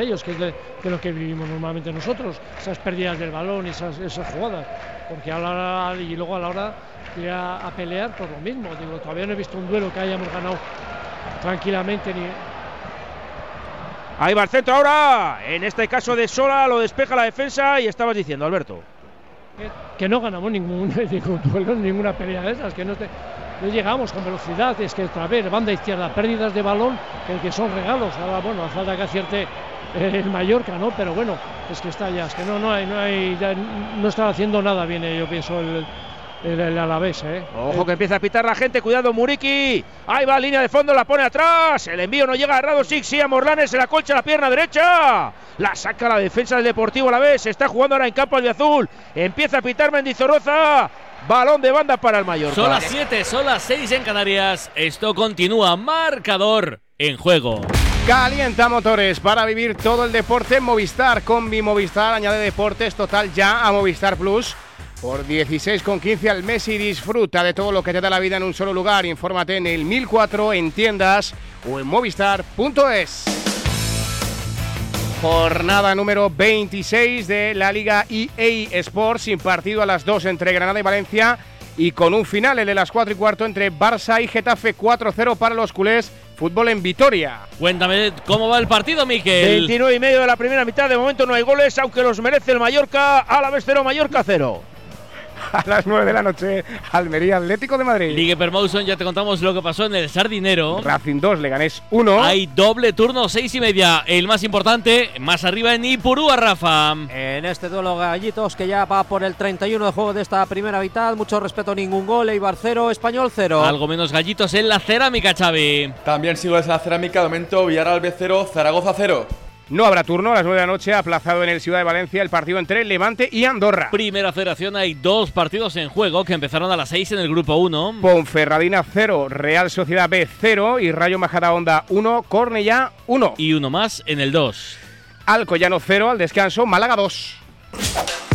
ellos, que es de, lo que vivimos normalmente nosotros, esas pérdidas del balón y esas, esas jugadas, porque a la hora, y luego a la hora de a, pelear por lo mismo, digo, todavía no he visto un duelo que hayamos ganado tranquilamente ni, Ahí va el centro ahora. En este caso de Sola lo despeja la defensa y estabas diciendo, Alberto. Que, no ganamos ningún, ningún duelo, ninguna pelea de esas, que no, no llegamos con velocidad, es que otra vez, banda izquierda, pérdidas de balón, que, son regalos. Ahora, bueno, hace falta que acierte el Mallorca, ¿no? Pero bueno, es que está ya, es que no, no hay, no hay, no está haciendo nada bien, eh, yo pienso, el, el, Alavés, ¿eh? Ojo que empieza a pitar la gente, cuidado Muriki. Ahí va, línea de fondo, la pone atrás. El envío no llega a Radosic, sí a Morlanes, se la colcha la pierna derecha. La saca la defensa del Deportivo Alavés. Está jugando ahora en campo de azul. Empieza a pitar Mendizorroza. Balón de banda para el Mallorca. Son las 7, son las 6 en Canarias. Esto continúa. Marcador en juego. Calienta motores para vivir todo el deporte en Movistar. Combi Movistar añade deportes total ya a Movistar Plus por 16,15 al mes y disfruta de todo lo que te da la vida en un solo lugar. Infórmate en el 1004 en tiendas o en movistar.es. Jornada número 26 de la Liga EA Sports, sin partido a las 2 entre Granada y Valencia y con un final, el de las 4 y cuarto entre Barça y Getafe 4-0 para los culés. Fútbol en Vitoria. Cuéntame cómo va el partido, Miquel. 29 y medio de la primera mitad. De momento no hay goles, aunque los merece el Mallorca. A la vez 0, Mallorca 0. A las 9 de la noche, Almería Atlético de Madrid. Ligue Permouson, ya te contamos lo que pasó en el Sardinero. Racing 2, Leganés 1. Hay doble turno, 6 y media. El más importante, más arriba en Ipurúa, Rafa. En este duelo, Gallitos, que ya va por el 31 de juego de esta primera mitad. Mucho respeto, ningún gol. Eibar 0, Español 0. Algo menos Gallitos en la cerámica, Xavi. También sigo en la cerámica, de momento Villarreal B 0, Zaragoza 0. No habrá turno a las 9 de la noche, aplazado en el Ciudad de Valencia el partido entre Levante y Andorra. Primera federación, hay dos partidos en juego que empezaron a las 6 en el grupo 1. Ponferradina 0, Real Sociedad B 0 y Rayo Majadahonda 1, Cornellá 1. Y uno más en el 2. Alcoyano 0 al descanso, Málaga 2.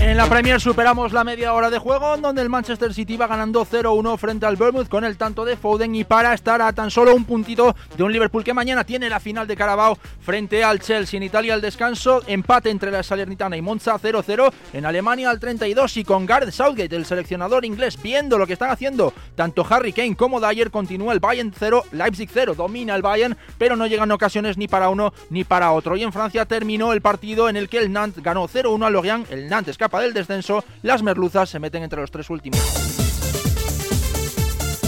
En la Premier superamos la media hora de juego, donde el Manchester City va ganando 0-1 frente al Bournemouth con el tanto de Foden y para estar a tan solo un puntito de un Liverpool que mañana tiene la final de Carabao frente al Chelsea. En Italia el descanso, empate entre la Salernitana y Monza 0-0. En Alemania al 32 y con Gareth Southgate, el seleccionador inglés, viendo lo que están haciendo tanto Harry Kane como Dyer, continúa el Bayern 0, Leipzig 0. Domina el Bayern, pero no llegan ocasiones ni para uno ni para otro. Y en Francia terminó el partido en el que el Nantes ganó 0-1 al Lorient. El Nantes escapa del descenso, las merluzas se meten entre los tres últimos.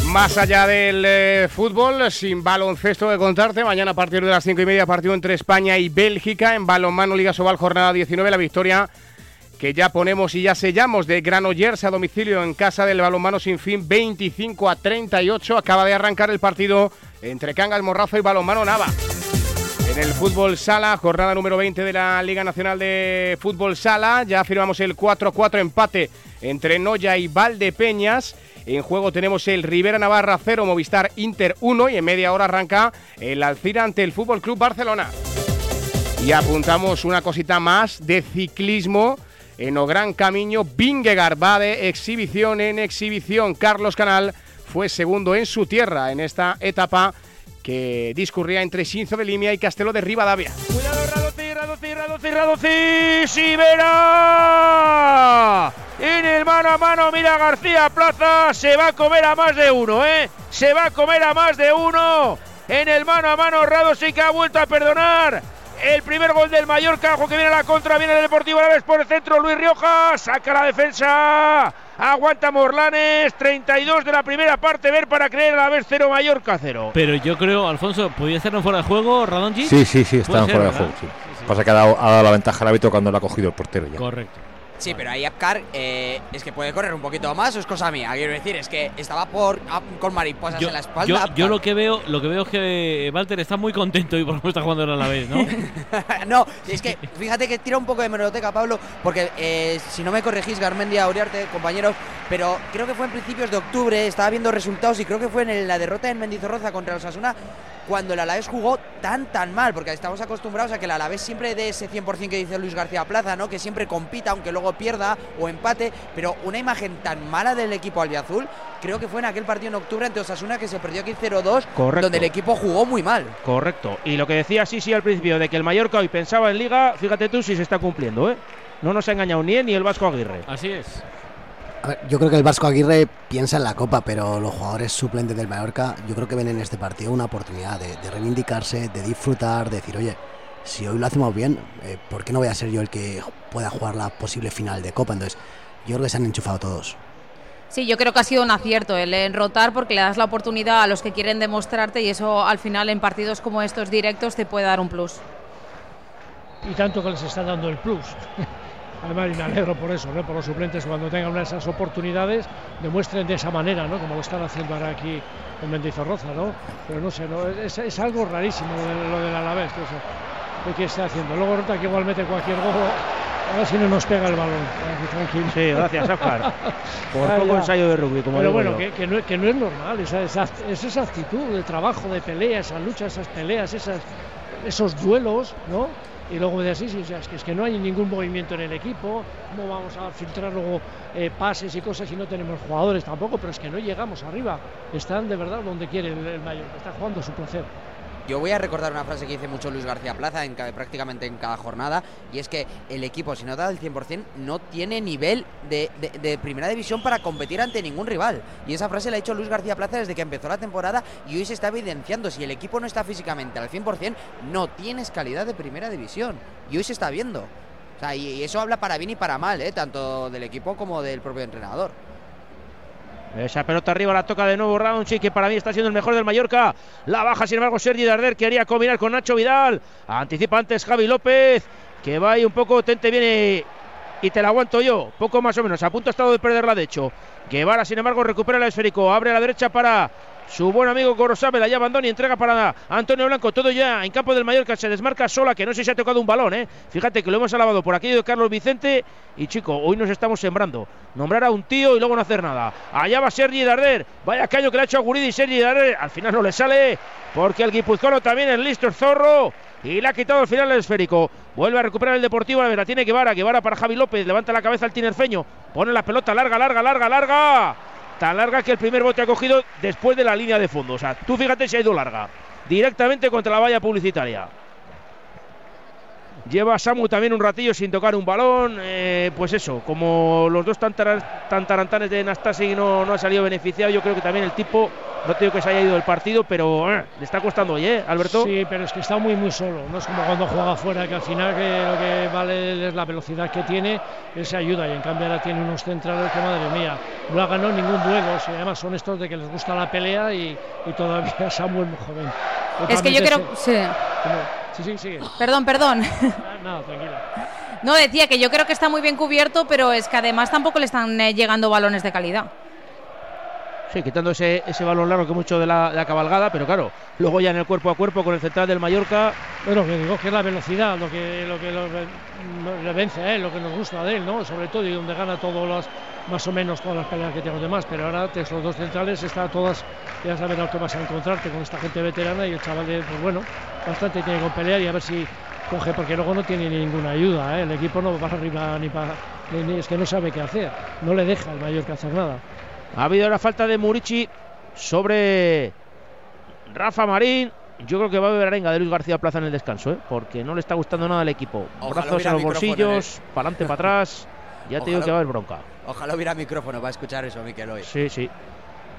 Más allá del eh, fútbol, sin baloncesto de contarte, mañana a partir de las 5 y media partido entre España y Bélgica en balonmano Liga Sobal jornada 19, la victoria que ya ponemos y ya sellamos de Granollers a domicilio en casa del balonmano sin fin 25 a 38, acaba de arrancar el partido entre Cangas Morrazo y balonmano Nava. En el fútbol sala, jornada número 20 de la Liga Nacional de Fútbol Sala, ya firmamos el 4-4 empate entre Noya y Valdepeñas. En juego tenemos el Rivera Navarra 0, Movistar Inter 1 y en media hora arranca el Alcira ante el Fútbol Club Barcelona. Y apuntamos una cosita más de ciclismo. En O Gran Camino, Vingegaard va de exhibición en exhibición. Carlos Canal fue segundo en su tierra en esta etapa que discurría entre Sinzo de Limia y Castelo de Rivadavia. Cuidado, Radoci, Radoci, Radoci, Radoci, Sibera. En el mano a mano, mira García Plaza, se va a comer a más de uno, ¿eh? Se va a comer a más de uno. En el mano a mano, Radoci que ha vuelto a perdonar. El primer gol del Mallorca, ojo que viene a la contra, viene el Deportivo a la vez por el centro, Luis Rioja, saca la defensa. Aguanta Morlanes, 32 de la primera parte, ver para creer a la vez 0 Mallorca 0. Pero yo creo, Alfonso, ¿podía estar en fuera de juego Radonji? Sí, sí, sí, está en fuera de juego. Sí. Pasa que ha dado, ha dado la ventaja al hábito cuando lo ha cogido el portero ya. Correcto. Sí, pero ahí Apcar eh, es que puede correr un poquito más, o es cosa mía. Quiero decir, es que estaba por con mariposas en la espalda. Yo, lo que veo, lo que veo es que Walter está muy contento y por cómo está jugando a la vez, ¿no? no, es que fíjate que tira un poco de meroteca, Pablo, porque eh, si no me corregís, Garmendia, Uriarte, compañeros, pero creo que fue en principios de octubre, estaba viendo resultados y creo que fue en la derrota en Mendizorroza contra los Asuna cuando el Alavés jugó tan tan mal, porque estamos acostumbrados a que el Alavés siempre dé ese 100% que dice Luis García Plaza, ¿no? Que siempre compita, aunque luego pierda o empate, pero una imagen tan mala del equipo albiazul, creo que fue en aquel partido en octubre ante Osasuna que se perdió aquí 0-2, donde el equipo jugó muy mal. Correcto. Y lo que decía sí, sí al principio, de que el Mallorca hoy pensaba en Liga, fíjate tú si se está cumpliendo, ¿eh? No nos ha engañado ni él ni el Vasco Aguirre. Así es. Yo creo que el Vasco Aguirre piensa en la Copa, pero los jugadores suplentes del Mallorca, yo creo que ven en este partido una oportunidad de, de reivindicarse, de disfrutar, de decir, oye, si hoy lo hacemos bien, eh, ¿por qué no voy a ser yo el que pueda jugar la posible final de Copa? Entonces, yo creo que se han enchufado todos. Sí, yo creo que ha sido un acierto el enrotar porque le das la oportunidad a los que quieren demostrarte y eso al final en partidos como estos directos te puede dar un plus. Y tanto que les está dando el plus. Además, y me alegro por eso, ¿no? por los suplentes, cuando tengan esas oportunidades, demuestren de esa manera, ¿no? como lo están haciendo ahora aquí en Mendizorroza. ¿no? Pero no sé, ¿no? Es, es algo rarísimo lo, de, lo del Alavés, de que está haciendo. Luego nota que igual mete cualquier gol, a ver si no nos pega el balón. Tranquilo. Sí, gracias, Oscar. Por Ah, poco ensayo de rugby, como Pero digo bueno, yo. que, que no, que no es normal, esa, esa, es esa actitud de trabajo, de pelea, esa lucha, esas peleas, esas, esos duelos, ¿no? Y luego de así, sí, o sea, es, que, es que no hay ningún movimiento en el equipo, ¿cómo vamos a filtrar luego eh, pases y cosas si no tenemos jugadores tampoco? Pero es que no llegamos arriba, están de verdad donde quiere el, el mayor, está jugando a su placer. Yo voy a recordar una frase que dice mucho Luis García Plaza en ca- prácticamente en cada jornada y es que el equipo, si no da el 100%, no tiene nivel de, de- de primera división para competir ante ningún rival. Y esa frase la ha hecho Luis García Plaza desde que empezó la temporada y hoy se está evidenciando. Si el equipo no está físicamente al 100%, no tienes calidad de primera división. Y hoy se está viendo. O sea, y, y eso habla para bien y para mal, ¿eh? tanto del equipo como del propio entrenador. Esa pelota arriba la toca de nuevo Roundchi, que para mí está siendo el mejor del Mallorca. La baja, sin embargo, Sergi Darder quería combinar con Nacho Vidal. Anticipa antes Javi López, que va ahí un poco, tente viene y te la aguanto yo, poco más o menos. A punto ha estado de perderla, de hecho. Guevara, sin embargo, recupera el esférico, abre a la derecha para su buen amigo Gorosabel, allá abandona y entrega para Antonio Blanco. Todo ya en campo del Mallorca, se desmarca sola, que no sé si ha tocado un balón, ¿eh? Fíjate que lo hemos alabado por aquello de Carlos Vicente. Y chico, hoy nos estamos sembrando. Nombrar a un tío y luego no hacer nada. Allá va Sergi Darder. Vaya caño que le ha hecho a Guridi Sergi Darder. Al final no le sale porque el guipuzcoano también es listo, el zorro. Y le ha quitado al final el esférico. Vuelve a recuperar el Deportivo. La la tiene Guevara. Guevara para Javi López. Levanta la cabeza al tinerfeño. Pone la pelota larga, larga, larga, larga. Tan larga que el primer bote ha cogido después de la línea de fondo. O sea, tú fíjate si ha ido larga. Directamente contra la valla publicitaria. Lleva Samu también un ratillo sin tocar un balón. eh, pues eso, como los dos tantara- tantarantanes de Nastasi no, no ha salido beneficiado, yo creo que también el tipo, no te digo que se haya ido del partido, pero eh, le está costando hoy, ¿eh, Alberto? Sí, pero es que está muy muy solo. No es como cuando juega afuera, que al final que lo que vale es la velocidad que tiene, él se ayuda y en cambio ahora tiene unos centrales que madre mía, no ha ganado ningún duelo. Y además son estos de que les gusta la pelea y, y todavía Samuel muy joven. Es que yo creo... Sí. Sí, sí, sigue. Perdón, perdón. Ah, Nada, tranquila. No, decía que yo creo que está muy bien cubierto, pero es que además tampoco le están eh, llegando balones de calidad. Sí, quitando ese, ese balón largo que mucho de la, de la cabalgada, pero claro, luego ya en el cuerpo a cuerpo con el central del Mallorca. Bueno, que digo que es la velocidad lo que, lo que lo- le vence a él, lo que nos gusta de él, ¿no? Sobre todo y donde gana todos los, más o menos todas las peleas que tienen los demás. Pero ahora te- los dos centrales está todas, ya sabes lo que vas a encontrarte con esta gente veterana y el chaval, de, pues bueno, bastante tiene con pelear y a ver si coge, porque luego no tiene ninguna ayuda, ¿eh? El equipo no va arriba ni para, es que no sabe qué hacer, no le deja mayor que hacer nada. Ha habido la falta de Murici sobre Rafa Marín. Yo creo que va a haber arenga de Luis García Plaza en el descanso, ¿eh? porque no le está gustando nada al equipo. Ojalá Brazos en los bolsillos, para adelante, para atrás. Ya te digo que va a haber bronca. Ojalá hubiera micrófono para escuchar eso, Miquel, hoy. Sí, sí.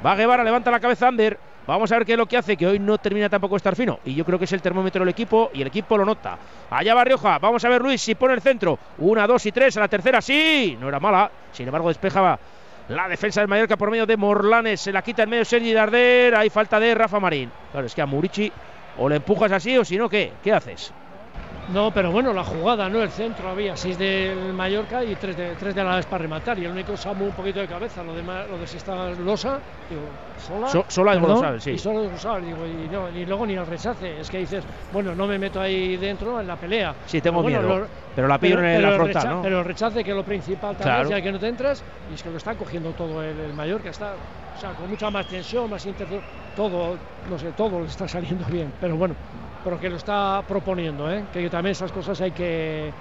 Va Guevara, levanta la cabeza Ander. Vamos a ver qué es lo que hace, que hoy no termina tampoco estar fino. Y yo creo que es el termómetro del equipo y el equipo lo nota. Allá va Rioja. Vamos a ver Luis si pone el centro. Una, dos y tres. A la tercera sí. No era mala. Sin embargo, despejaba la defensa del Mallorca por medio de Morlanes. Se la quita en medio Sergi Darder. Hay falta de Rafa Marín. Claro, es que a Murici o le empujas así o si no, ¿qué? ¿Qué haces? No, pero bueno, la jugada, ¿no? El centro había seis del Mallorca y tres de, tres de la para rematar. Y el único Samu un poquito de cabeza, lo demás, lo de si está Losa, digo, sola. So- sola Gorosabel, sí. Y solo Gorosabel, digo, y, no, y luego ni el rechace. Es que dices, bueno, no me meto ahí dentro en la pelea. Sí, tengo Pero bueno, miedo. Pero la pillo en la frontal, ¿no? Pero el rechace, que es lo principal también, Claro. ya que no te entras, y es que lo está cogiendo todo el, el Mallorca. Está, o sea, con mucha más tensión, más intención, todo, no sé, todo le está saliendo bien. Pero bueno, pero que lo está proponiendo, ¿eh? que también esas cosas hay que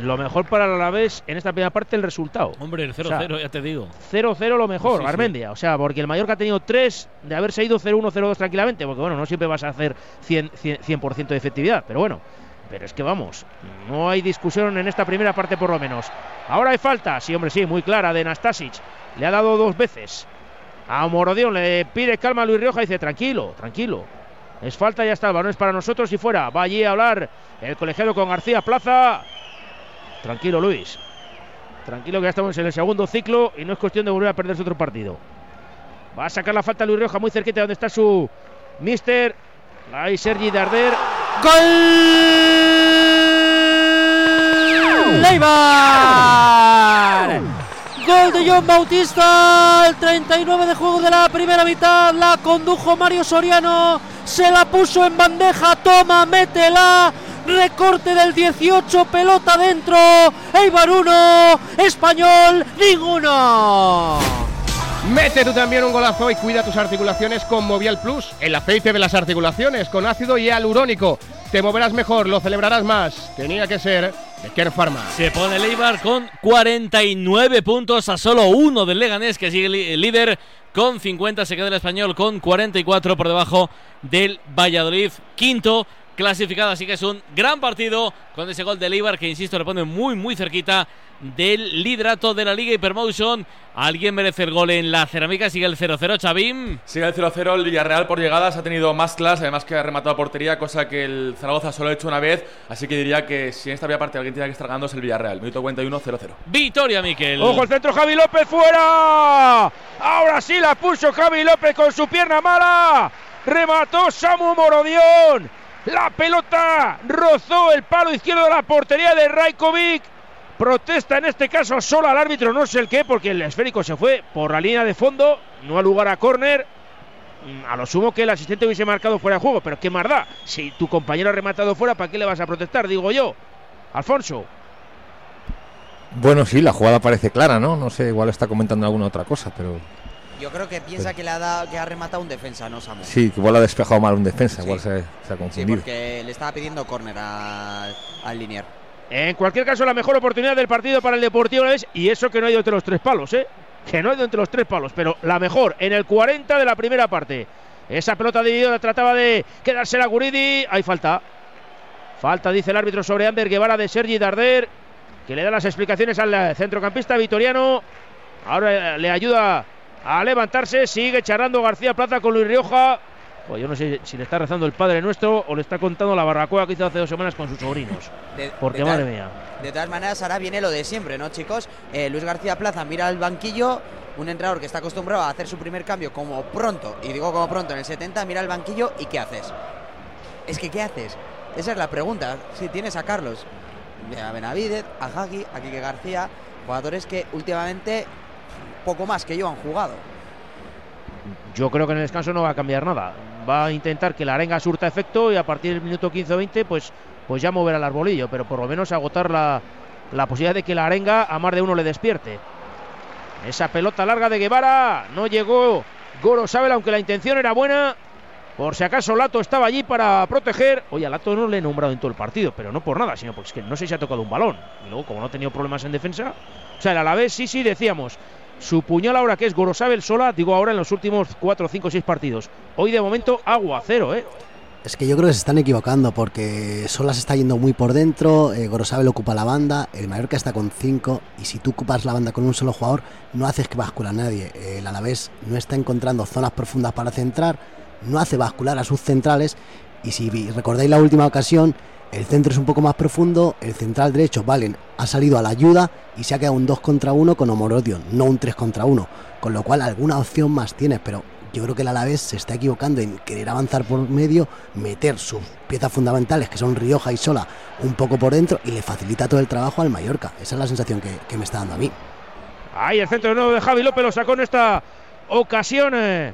lo mejor para el Alavés en esta primera parte el resultado. Hombre, el 0-0, O sea, ya te digo. 0-0 lo mejor, Sí, sí. Armendia. O sea, porque el Mallorca ha tenido 3 de haberse ido 0-1, 0-2 tranquilamente. Porque bueno, no siempre vas a hacer 100%, 100, 100% de efectividad. Pero bueno, pero es que vamos, no hay discusión en esta primera parte por lo menos. Ahora hay falta, sí, hombre, sí, muy clara de Nastasic. Le ha dado dos veces. A Morodión le pide calma a Luis Rioja y dice, tranquilo, tranquilo. Es falta, ya está, el balón es para nosotros y fuera. Va allí a hablar el colegiado con García Plaza. Tranquilo, Luis. Tranquilo que ya estamos en el segundo ciclo y no es cuestión de volver a perderse otro partido. Va a sacar la falta Luis Rioja muy cerquita de donde está su mister. Ahí Sergi Darder. ¡Leibar! Gol de John Bautista, el 39 de juego de la primera mitad, la condujo Mario Soriano, se la puso en bandeja, toma, métela, recorte del 18, pelota dentro, Eibar 1, Español ninguno. Mete tú también un golazo y cuida tus articulaciones con Movial Plus, el aceite de las articulaciones con ácido hialurónico. Te moverás mejor, lo celebrarás más. Tenía que ser de Care Pharma. Se pone el Eibar con 49 puntos a solo uno del Leganés, que sigue li- líder con 50. Se queda el español con 44 por debajo del Valladolid. Quinto clasificado, así que es un gran partido con ese gol del Eibar que, insisto, le pone muy, muy cerquita del liderato de la Liga Hypermotion. Alguien merece el gol en la cerámica. Sigue el 0-0, Chavim. Sigue el 0-0, el Villarreal por llegadas ha tenido más clase, además que ha rematado portería, cosa que el Zaragoza solo ha hecho una vez, así que diría que si en esta primera parte alguien tiene que estar ganando es el Villarreal. Minuto 41, 0-0. Victoria, Miquel. Ojo el centro, Javi López fuera. Ahora sí la puso Javi López con su pierna mala. Remató Samu Morodión. La pelota rozó el palo izquierdo de la portería de Rajkovic. Protesta en este caso solo al árbitro, no sé el qué, porque el esférico se fue por la línea de fondo, no al lugar a córner. Mm, A lo sumo que el asistente hubiese marcado fuera de juego, pero qué más da. Si tu compañero ha rematado fuera, ¿para qué le vas a protestar? Digo yo. Alfonso. Bueno, sí, la jugada parece clara, ¿no? No sé, igual está comentando alguna otra cosa, pero Yo creo que piensa que le ha, dado, que ha rematado un defensa, no Samu. sí, que igual ha despejado mal un defensa, Sí. igual se, se ha Sí, confundido. porque le estaba pidiendo córner al, al Linier. En cualquier caso, la mejor oportunidad del partido para el Deportivo es y eso que no ha ido entre los tres palos, ¿eh? Que no ha ido entre los tres palos, pero la mejor en el 40 de la primera parte. Esa pelota dividida trataba de quedársela a Guridi. Hay falta. Falta, dice el árbitro sobre Ander Guevara de Sergi Darder, que le da las explicaciones al centrocampista vitoriano. Ahora le ayuda a levantarse. Sigue charlando García Plata con Luis Rioja. Pues yo no sé si le está rezando el Padre Nuestro o le está contando la barbacoa que hizo hace dos semanas con sus sobrinos. De- Porque de madre tal- mía. De todas maneras, ahora viene lo de siempre, ¿no, chicos? Eh, Luis García Plaza mira al banquillo, un entrenador que está acostumbrado a hacer su primer cambio como pronto, y digo como pronto, en el 70, mira al banquillo y ¿qué haces? Es que, ¿qué haces? Esa es la pregunta. Si tienes a Carlos, a Benavidez, a Hagi, a Quique García, jugadores que últimamente poco más que yo han jugado. Yo creo que en el descanso no va a cambiar nada. Va a intentar que la arenga surta efecto y a partir del minuto 15 o 20, pues, pues ya mover al arbolillo, pero por lo menos agotar la, la posibilidad de que la arenga a más de uno le despierte. Esa pelota larga de Guevara no llegó Goro Sabel, aunque la intención era buena. Por si acaso Lato estaba allí para proteger. Oye, a Lato no le he nombrado en todo el partido, pero no por nada, sino porque es que no sé si ha tocado un balón. Y luego, como no ha tenido problemas en defensa. O sea, el Alavés sí, sí, decíamos. Su puñal ahora que es Gorosabel sola, digo ahora en los últimos 4, 5, 6 partidos. Hoy de momento agua cero, ¿eh? Es que yo creo que se están equivocando porque Sola se está yendo muy por dentro, eh, Gorosabel ocupa la banda, el Mallorca está con 5 y si tú ocupas la banda con un solo jugador no haces que bascula a nadie. El Alavés no está encontrando zonas profundas para centrar, no hace bascular a sus centrales y si recordáis la última ocasión, el centro es un poco más profundo, el central derecho, Valen, ha salido a la ayuda y se ha quedado un 2 contra 1 con Omorodion, no un 3 contra 1, con lo cual alguna opción más tienes, pero yo creo que el Alavés se está equivocando en querer avanzar por medio, meter sus piezas fundamentales, que son Rioja y Sola, un poco por dentro y le facilita todo el trabajo al Mallorca. Esa es la sensación que, que me está dando a mí. Ahí el centro de nuevo de Javi López lo sacó en esta ocasión. eh,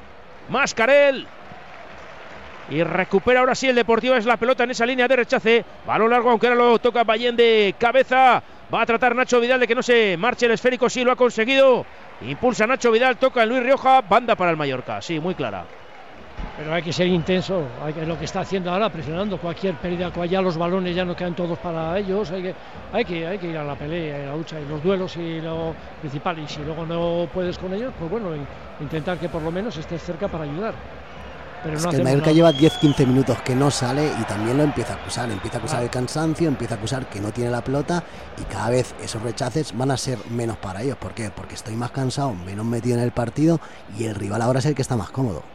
Mascarel. Y recupera ahora sí el Deportivo. Es la pelota en esa línea de rechace. Balón largo, aunque ahora lo toca Ballén de cabeza. Va a tratar Nacho Vidal de que no se marche el esférico. Sí, lo ha conseguido. Impulsa Nacho Vidal, toca en Luis Rioja. Banda para el Mallorca. Sí, muy clara. pero hay que ser intenso, hay que, lo que está haciendo ahora, presionando cualquier pérdida, ya los balones ya no quedan todos para ellos, hay que, hay que, hay que ir a la pelea, a la lucha, y los duelos y lo principal, y si luego no puedes con ellos, pues bueno, intentar que por lo menos estés cerca para ayudar. Pero es que el Mallorca lleva 10-15 minutos que no sale y también lo empieza a acusar. Empieza a acusar el cansancio, empieza a acusar que no tiene la pelota y cada vez esos rechaces van a ser menos para ellos. ¿Por qué? Porque estoy más cansado, menos metido en el partido y el rival ahora es el que está más cómodo.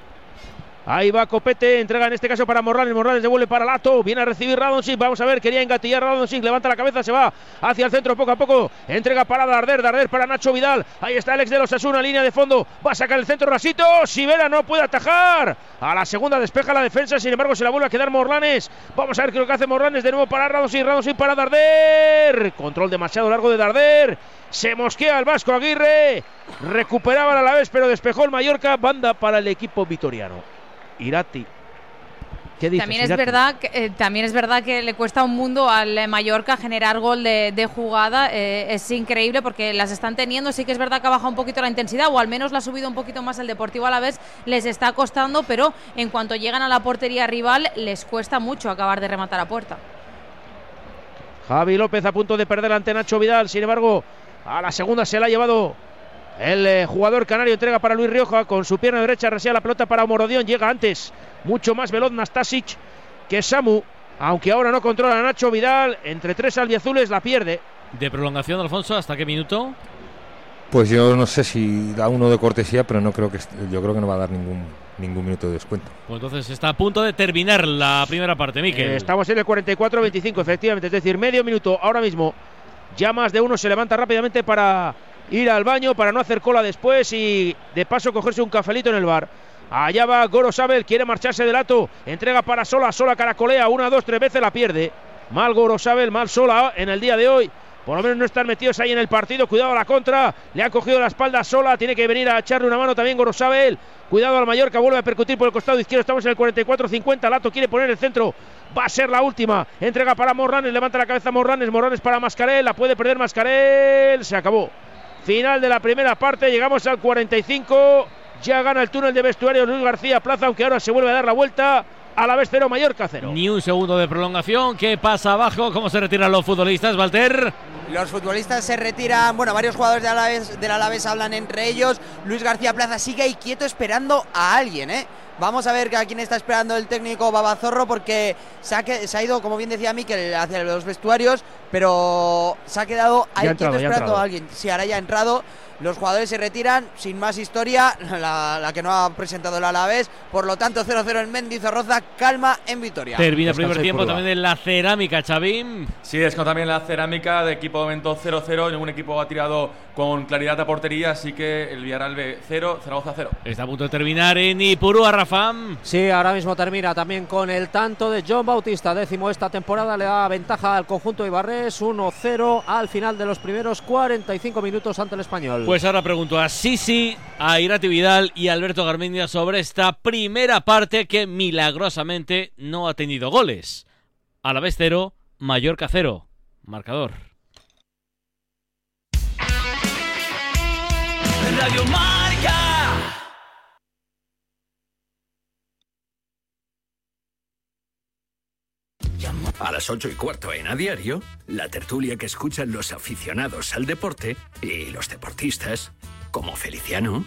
Ahí va Copete, entrega en este caso para Morales. Morales devuelve para Lato. Viene a recibir Radonsic. Vamos a ver, quería engatillar Radonsic. Levanta la cabeza, se va hacia el centro poco a poco. Entrega para Darder. Darder para Nacho Vidal. Ahí está el ex de los Asuna, línea de fondo. Va a sacar el centro Rasito. Sivera no puede atajar. A la segunda despeja la defensa. Sin embargo, se la vuelve a quedar Morlanes. Vamos a ver qué es lo que hace Morlanes. De nuevo para Radonsic. Radonsic para Darder. Control demasiado largo de Darder. Se mosquea el Vasco Aguirre. Recuperaban a la vez, pero despejó el Mallorca. Banda para el equipo vitoriano. Irati. ¿Qué dices, también es verdad que eh, también es verdad que le cuesta un mundo al eh, Mallorca generar gol de, jugada. Eh, es increíble porque las están teniendo. Sí que es verdad que ha bajado un poquito la intensidad o al menos la ha subido un poquito más el Deportivo a la vez les está costando pero en cuanto llegan a la portería rival les cuesta mucho acabar de rematar a puerta. Javi López a punto de perder ante Nacho Vidal. Sin embargo a la segunda se la ha llevado el eh, jugador canario entrega para Luis Rioja con su pierna derecha, resea la pelota para Morodión. Llega antes, mucho más veloz Nastasic que Samu. Aunque ahora no controla a Nacho Vidal, entre tres albiazules la pierde. ¿De prolongación, Alfonso? ¿Hasta qué minuto? Pues yo no sé si da uno de cortesía, pero no creo que yo creo que no va a dar ningún ningún minuto de descuento. Pues entonces está a punto de terminar la primera parte, Miquel. Eh, estamos en el 44-25, efectivamente, es decir, medio minuto ahora mismo. Ya más de uno se levanta rápidamente para ir al baño para no hacer cola después y de paso cogerse un cafelito en el bar. Allá va Goro Sabel, quiere marcharse de lato, entrega para Sola, Sola caracolea, una, dos, tres veces la pierde. Mal Goro Sabel, mal Sola en el día de hoy. Por lo menos no están metidos ahí en el partido. Cuidado a la contra. Le ha cogido la espalda sola. Tiene que venir a echarle una mano también Gorosabel. Cuidado al Mallorca. Vuelve a percutir por el costado izquierdo. Estamos en el 44-50. Lato quiere poner el centro. Va a ser la última. Entrega para Morranes. Levanta la cabeza Morranes. Morranes para Mascarel. La puede perder Mascarel. Se acabó. Final de la primera parte, llegamos al 45. Ya gana el túnel de vestuario Luis García Plaza, aunque ahora se vuelve a dar la vuelta. A la vez cero, Mallorca cero. Ni un segundo de prolongación. ¿Qué pasa abajo? ¿Cómo se retiran los futbolistas, Walter? Los futbolistas se retiran. Bueno, varios jugadores del Alavés, del Alavés hablan entre ellos. Luis García Plaza sigue ahí quieto esperando a alguien, ¿eh? Vamos a ver a quién está esperando el técnico Babazorro porque se ha, se ha ido, como bien decía Miquel, hacia los vestuarios, pero se ha quedado ahí esperando a alguien. Si ahora ya ha entrado. Los jugadores se retiran, sin más historia, la, que no ha presentado el Alavés. Por lo tanto, 0-0 en Mendizorroza, calma en Vitoria. Termina el primer tiempo también en la cerámica, Chavín. Sí, es como también la cerámica de equipo de momento 0-0. Ningún equipo ha tirado con claridad a portería, así que el Villarreal B 0, Zaragoza 0. Está a punto de terminar en Ipurúa, Sí, ahora mismo termina también con el tanto de John Bautista, décimo esta temporada, le da ventaja al conjunto Ibarres, 1-0 al final de los primeros 45 minutos ante el español. Pues ahora pregunto a Sisi, a Irati Vidal y a Alberto Garmendia sobre esta primera parte que milagrosamente no ha tenido goles. A la vez cero, Mallorca cero. Marcador. Radio A las ocho y cuarto en A Diario, la tertulia que escuchan los aficionados al deporte y los deportistas, como Feliciano,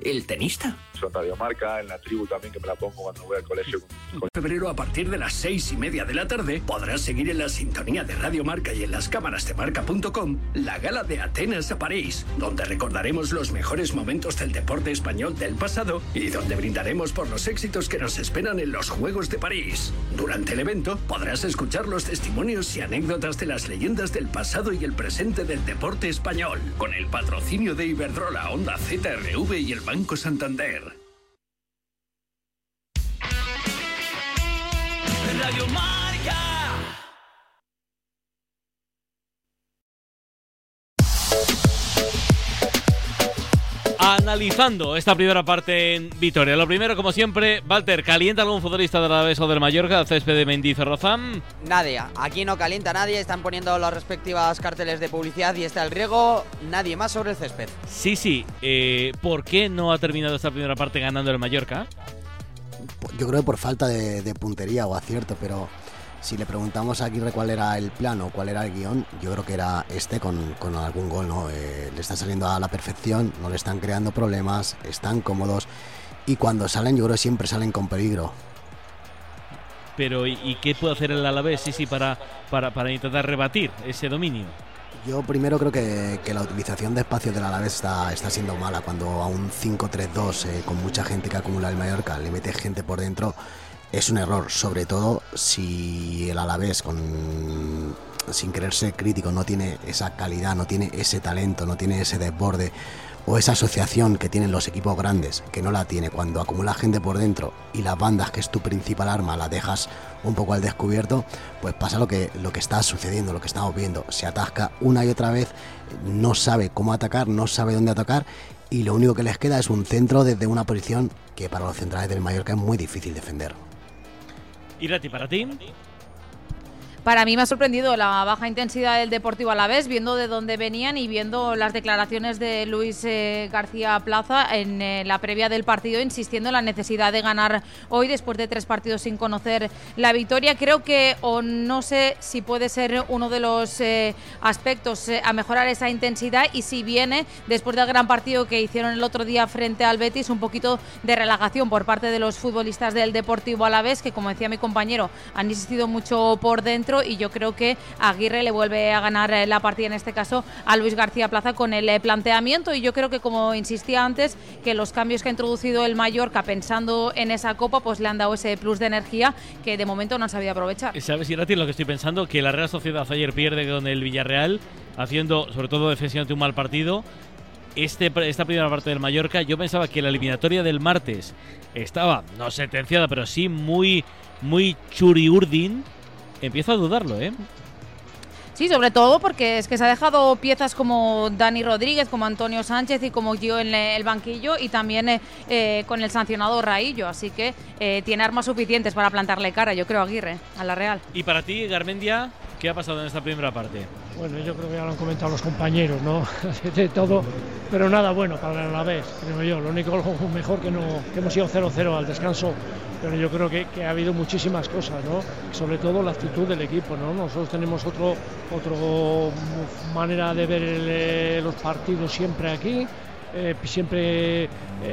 el tenista Radio Marca, en la tribu también que me la pongo cuando voy al colegio. En febrero a partir de las seis y media de la tarde podrás seguir en la sintonía de Radio Marca y en las cámaras de marca.com la gala de Atenas a París, donde recordaremos los mejores momentos del deporte español del pasado y donde brindaremos por los éxitos que nos esperan en los Juegos de París. Durante el evento podrás escuchar los testimonios y anécdotas de las leyendas del pasado y el presente del deporte español, con el patrocinio de Iberdrola, Onda ZRV y el Banco Santander. Analizando esta primera parte en Vitoria. Lo primero, como siempre, Walter, ¿calienta algún futbolista de la o del Mallorca al césped de Mendizorroza? Nadie. Aquí no calienta nadie. Están poniendo las respectivas carteles de publicidad y está el riego. Nadie más sobre el césped. Sí, sí. Eh, ¿Por qué no ha terminado esta primera parte ganando el Mallorca? Yo creo que por falta de, puntería o acierto, pero si le preguntamos a Aguirre cuál era el plano, cuál era el guion, yo creo que era este con, algún gol, ¿no? Eh, le está saliendo a la perfección, no le están creando problemas, están cómodos y cuando salen yo creo que siempre salen con peligro. Pero ¿y, qué puede hacer el Alavés sí, sí, para, para, para intentar rebatir ese dominio? Yo primero creo que, la utilización de espacios del Alavés está, está siendo mala. Cuando a un 5-3-2 eh, con mucha gente que acumula el Mallorca le mete gente por dentro, es un error. Sobre todo si el Alavés, con, sin querer ser crítico, no tiene esa calidad, no tiene ese talento, no tiene ese desborde o esa asociación que tienen los equipos grandes, que no la tiene cuando acumula gente por dentro y las bandas, que es tu principal arma, la dejas un poco al descubierto, pues pasa lo que, lo que está sucediendo, lo que estamos viendo. Se atasca una y otra vez, no sabe cómo atacar, no sabe dónde atacar y lo único que les queda es un centro desde una posición que para los centrales del Mallorca es muy difícil defender. ¿Y para ti? Para mí me ha sorprendido la baja intensidad del Deportivo a la vez, viendo de dónde venían y viendo las declaraciones de Luis eh, García Plaza en eh, la previa del partido, insistiendo en la necesidad de ganar hoy después de tres partidos sin conocer la victoria. Creo que, o no sé si puede ser uno de los eh, aspectos a mejorar esa intensidad y si viene después del gran partido que hicieron el otro día frente al Betis, un poquito de relajación por parte de los futbolistas del Deportivo a la vez, que como decía mi compañero, han insistido mucho por dentro y yo creo que Aguirre le vuelve a ganar eh, la partida en este caso a Luis García Plaza con el eh, planteamiento y yo creo que como insistía antes que los cambios que ha introducido el Mallorca pensando en esa copa pues le han dado ese plus de energía que de momento no han sabido aprovechar. ¿Sabes, Irati, lo que estoy pensando? Que la Real Sociedad ayer pierde con el Villarreal haciendo sobre todo defensivamente un mal partido este, esta primera parte del Mallorca, yo pensaba que la eliminatoria del martes estaba, no sentenciada, pero sí muy, muy churiurdin empiezo a dudarlo, ¿eh? Sí, sobre todo porque es que se ha dejado piezas como Dani Rodríguez, como Antonio Sánchez y como yo en el banquillo y también eh, eh, con el sancionado Raillo. Así que eh, tiene armas suficientes para plantarle cara, yo creo, Aguirre, a la Real. ¿Y para ti, Garmendia, qué ha pasado en esta primera parte? Bueno, yo creo que ya lo han comentado los compañeros, ¿no? de todo, pero nada bueno para la vez, creo yo. Lo único mejor que, no, que hemos ido 0-0 al descanso pero yo creo que, ha habido muchísimas cosas, ¿no? Sobre todo la actitud del equipo, ¿no? Nosotros tenemos otro, otro manera de ver eh, los partidos siempre aquí, eh, siempre eh,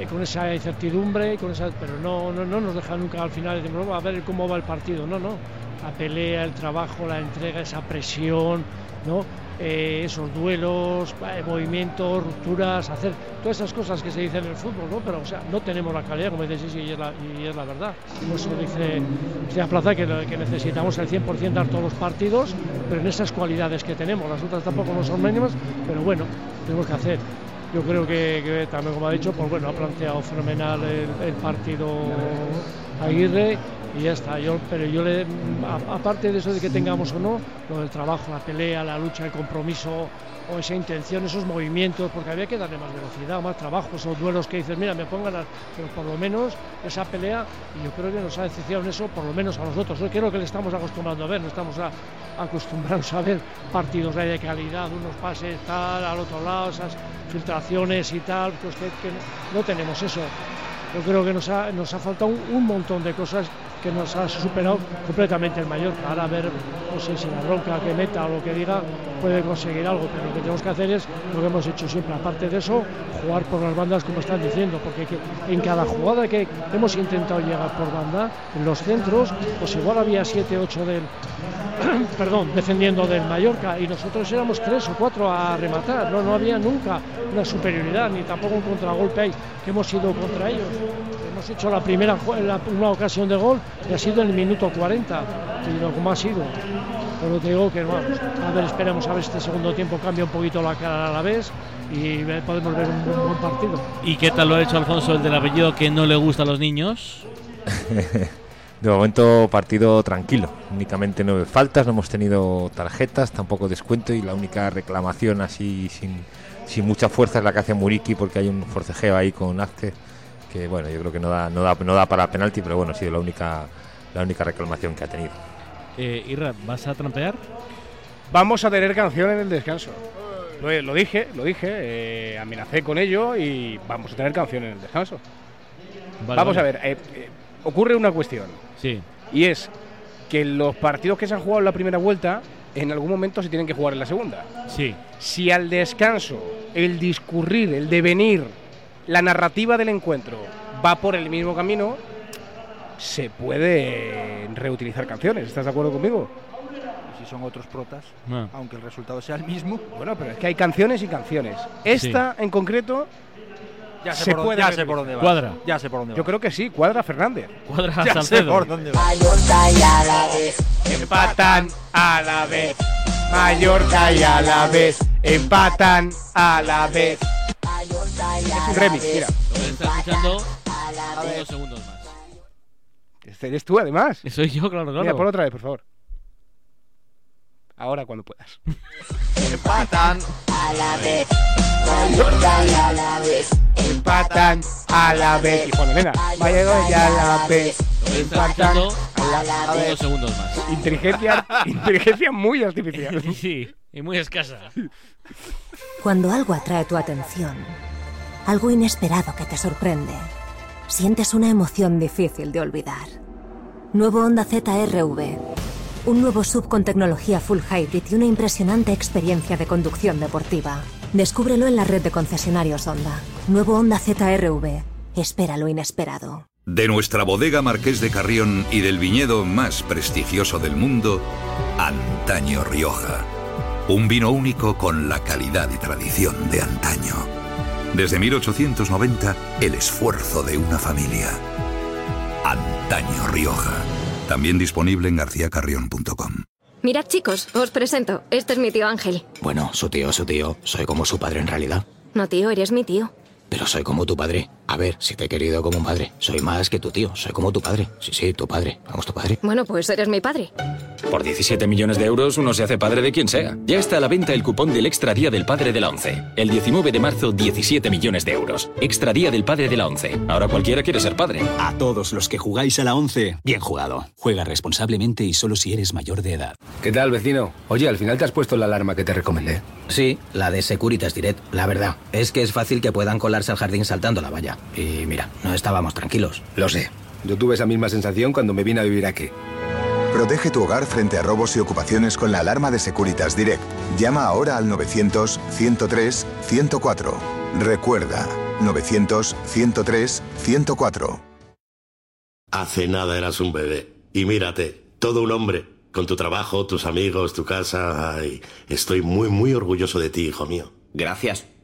con esa incertidumbre, con esa, pero no, no, no nos deja nunca al final de a ver cómo va el partido, no, no. La pelea, el trabajo, la entrega, esa presión, ¿no? Eh, esos duelos, eh, movimientos, rupturas, hacer todas esas cosas que se dicen en el fútbol, ¿no? Pero, o sea, no tenemos la calidad, como dices, y es la, verdad. Como se dice, se Plaza, que, que necesitamos el 100% dar todos los partidos, pero en esas cualidades que tenemos, las otras tampoco no son mínimas, pero bueno, tenemos que hacer. Yo creo que, también, como ha dicho, pues bueno, ha planteado fenomenal el partido Aguirre y ya está. Yo, pero yo le, aparte de eso de que tengamos o no, lo del trabajo, la pelea, la lucha, el compromiso o esa intención, esos movimientos, porque había que darle más velocidad, más trabajo, esos duelos que dices, mira, me pongan, pero por lo menos esa pelea, y yo creo que nos ha decepcionado eso, por lo menos a nosotros. Yo creo que le estamos acostumbrando a ver, no estamos acostumbrados a ver partidos de calidad, unos pases tal, al otro lado, esas filtraciones y tal, pues que, no tenemos eso. Yo creo que nos ha, nos ha faltado un montón de cosas que nos ha superado completamente el mayor Ahora ver, no sé si la bronca que meta o lo que diga puede conseguir algo, pero lo que tenemos que hacer es lo que hemos hecho siempre. Aparte de eso, jugar por las bandas como están diciendo, porque en cada jugada que hemos intentado llegar por banda, en los centros, pues igual había 7, 8 del, perdón, defendiendo del Mallorca y nosotros éramos 3 o 4 a rematar, no, no había nunca una superioridad ni tampoco un contragolpe ahí que hemos ido contra ellos. Hemos hecho la primera una ocasión de gol y ha sido en el minuto 40, y lo como ha sido. Pero te digo que vamos, a ver, esperemos a ver este segundo tiempo cambia un poquito la cara a la vez y podemos ver un, buen partido. ¿Y qué tal lo ha hecho Alfonso, el del apellido que no le gusta a los niños? De momento partido tranquilo, únicamente nueve faltas, no hemos tenido tarjetas, tampoco descuento y la única reclamación así sin, sin mucha fuerza es la que hace Muriki porque hay un forcejeo ahí con Azque que bueno, yo creo que no da, no da, no da para penalti, pero bueno, ha sido la única, la única reclamación que ha tenido. Eh, Irra, ¿vas a trampear? Vamos a tener canción en el descanso. Lo, dije, lo dije, eh, amenacé con ello y vamos a tener canción en el descanso. vamos a ver, eh, eh, ocurre una cuestión. Sí. Y es que los partidos que se han jugado en la primera vuelta, en algún momento se tienen que jugar en la segunda. Sí. Si al descanso, el discurrir, el devenir, la narrativa del encuentro va por el mismo camino, se puede reutilizar canciones. ¿Estás de acuerdo conmigo? Y si son otros protas, Ah. aunque el resultado sea el mismo. Bueno, pero es que hay canciones y canciones. Esta en concreto Ya sé, se por, puede ya sé por dónde va. Cuadra. Ya sé por dónde va. Yo creo que sí, cuadra Fernández. Cuadra ya sé Salcedo. por dónde va. Empatan a la vez. Mallorca y a la vez. Empatan a la vez. Es un remix, mira. Lo está escuchando unos segundos más. Este eres tú, además. Soy yo, claro, claro. Mira, pon otra vez, por favor. Ahora, cuando puedas. Empatan. Empatan a la vez. Y Juan Elena. Mallorca y a la vez. Empatan escuchando a la vez. unos segundos más. Inteligencia, inteligencia muy artificial. Sí, y muy escasa. Cuando algo atrae tu atención, algo inesperado que te sorprende, sientes una emoción difícil de olvidar. Nuevo Honda ZRV. Un nuevo sub con tecnología full hybrid y una impresionante experiencia de conducción deportiva. Descúbrelo en la red de concesionarios Honda. Nuevo Honda ZRV. Espera lo inesperado. De nuestra bodega Marqués de Carrión y del viñedo más prestigioso del mundo, Antaño Rioja. Un vino único con la calidad y tradición de antaño. Desde 1890, el esfuerzo de una familia. Antaño Rioja. También disponible en garcíacarrión.com. Mirad chicos, os presento. Este es mi tío Ángel. Bueno, su tío, su tío. Soy como su padre en realidad. No tío, eres mi tío. Pero soy como tu padre. A ver, si te he querido como un padre. Soy más que tu tío. Soy como tu padre. Sí, sí, tu padre. Vamos, tu padre. Bueno, pues eres mi padre. Por 17 millones de euros uno se hace padre de quien sea. Ya está a la venta el cupón del Extra Día del Padre de la ONCE. El 19 de marzo, 17 millones de euros. Extra Día del Padre de la ONCE. Ahora cualquiera quiere ser padre. A todos los que jugáis a la 11, bien jugado. Juega responsablemente y solo si eres mayor de edad. ¿Qué tal, vecino? Oye, al final te has puesto la alarma que te recomendé. Sí, la de Securitas Direct. La verdad, es que es fácil que puedan colarse al jardín saltando la valla. Y mira, no estábamos tranquilos. Lo sé. Yo tuve esa misma sensación cuando me vine a vivir aquí. Protege tu hogar frente a robos y ocupaciones con la alarma de Securitas Direct. Llama ahora al 900-103-104. Recuerda, 900-103-104. Hace nada eras un bebé. Y mírate, todo un hombre. Con tu trabajo, tus amigos, tu casa. Ay, estoy muy, muy orgulloso de ti, hijo mío. Gracias.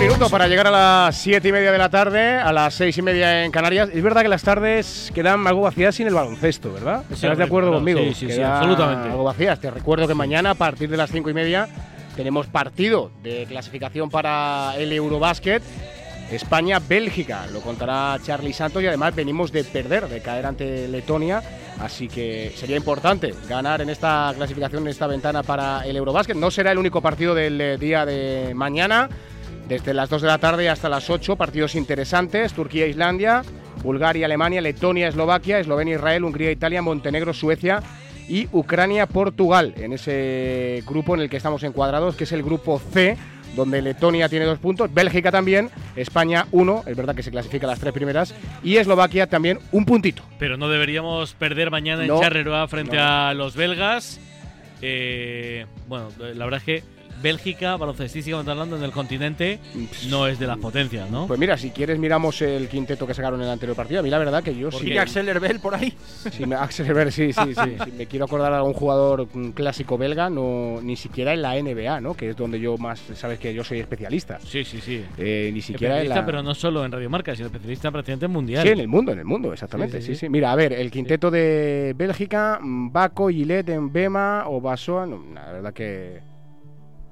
Minuto para llegar a las siete y media de la tarde, a las seis y media en Canarias. Es verdad que las tardes quedan algo vacías sin el baloncesto, ¿verdad? Sí, ¿Estás de acuerdo claro. conmigo? Sí, sí, sí, absolutamente. Algo vacías. Te recuerdo que mañana, a partir de las cinco y media, tenemos partido de clasificación para el Eurobásquet. España-Bélgica, lo contará Charlie Santos y además venimos de perder, de caer ante Letonia, así que sería importante ganar en esta clasificación, en esta ventana para el Eurobásquet. No será el único partido del eh, día de mañana, desde las 2 de la tarde hasta las 8, partidos interesantes, Turquía-Islandia, Bulgaria-Alemania, Letonia-Eslovaquia, Eslovenia-Israel, Hungría-Italia, Montenegro-Suecia y Ucrania-Portugal, en ese grupo en el que estamos encuadrados, que es el grupo C, donde Letonia tiene dos puntos, Bélgica también, España uno, es verdad que se clasifica las tres primeras, y Eslovaquia también un puntito. Pero no deberíamos perder mañana No. en Charleroi frente No. a los belgas. Eh, bueno, la verdad es que Bélgica, baloncestísticamente hablando, en el continente, no es de las potencias, ¿no? Pues mira, si quieres miramos el quinteto que sacaron en el anterior partido. A mí la verdad que yo sí. ¿Sigue Axel Herbel por ahí? Sí, me- Axel Herbert, sí, sí, sí. Si me quiero acordar de algún jugador mm, clásico belga, no, ni siquiera en la NBA, ¿no? Que es donde yo más, sabes que yo soy especialista. Sí, sí, sí. Eh, ni siquiera en Especialista, la... pero no solo en Radio Marca, sino especialista prácticamente mundial. Sí, en el mundo, en el mundo, exactamente. Sí, Sí, sí, sí, sí. Mira, a ver, el quinteto de Bélgica, mm, Baco, Gillette, Mbema, Obasoa, no, la verdad que...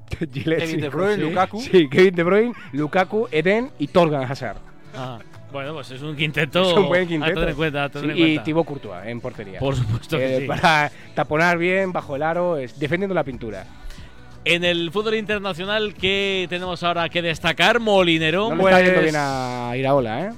Gillette, Kevin sí, De Bruyne, sí. Lukaku. Sí, Kevin De Bruyne, Lukaku, Eden y Torgan Hazard. Ah. Bueno, pues es un quinteto. Es un buen quinteto. A tener en cuenta, a tener Sí, en y. Thibaut Courtois en portería. Por supuesto que Eh, sí. Para taponar bien bajo el aro, es, defendiendo la pintura. En el fútbol internacional, ¿qué tenemos ahora que destacar? Molinero. No le está yendo bien a Iraola, ¿eh?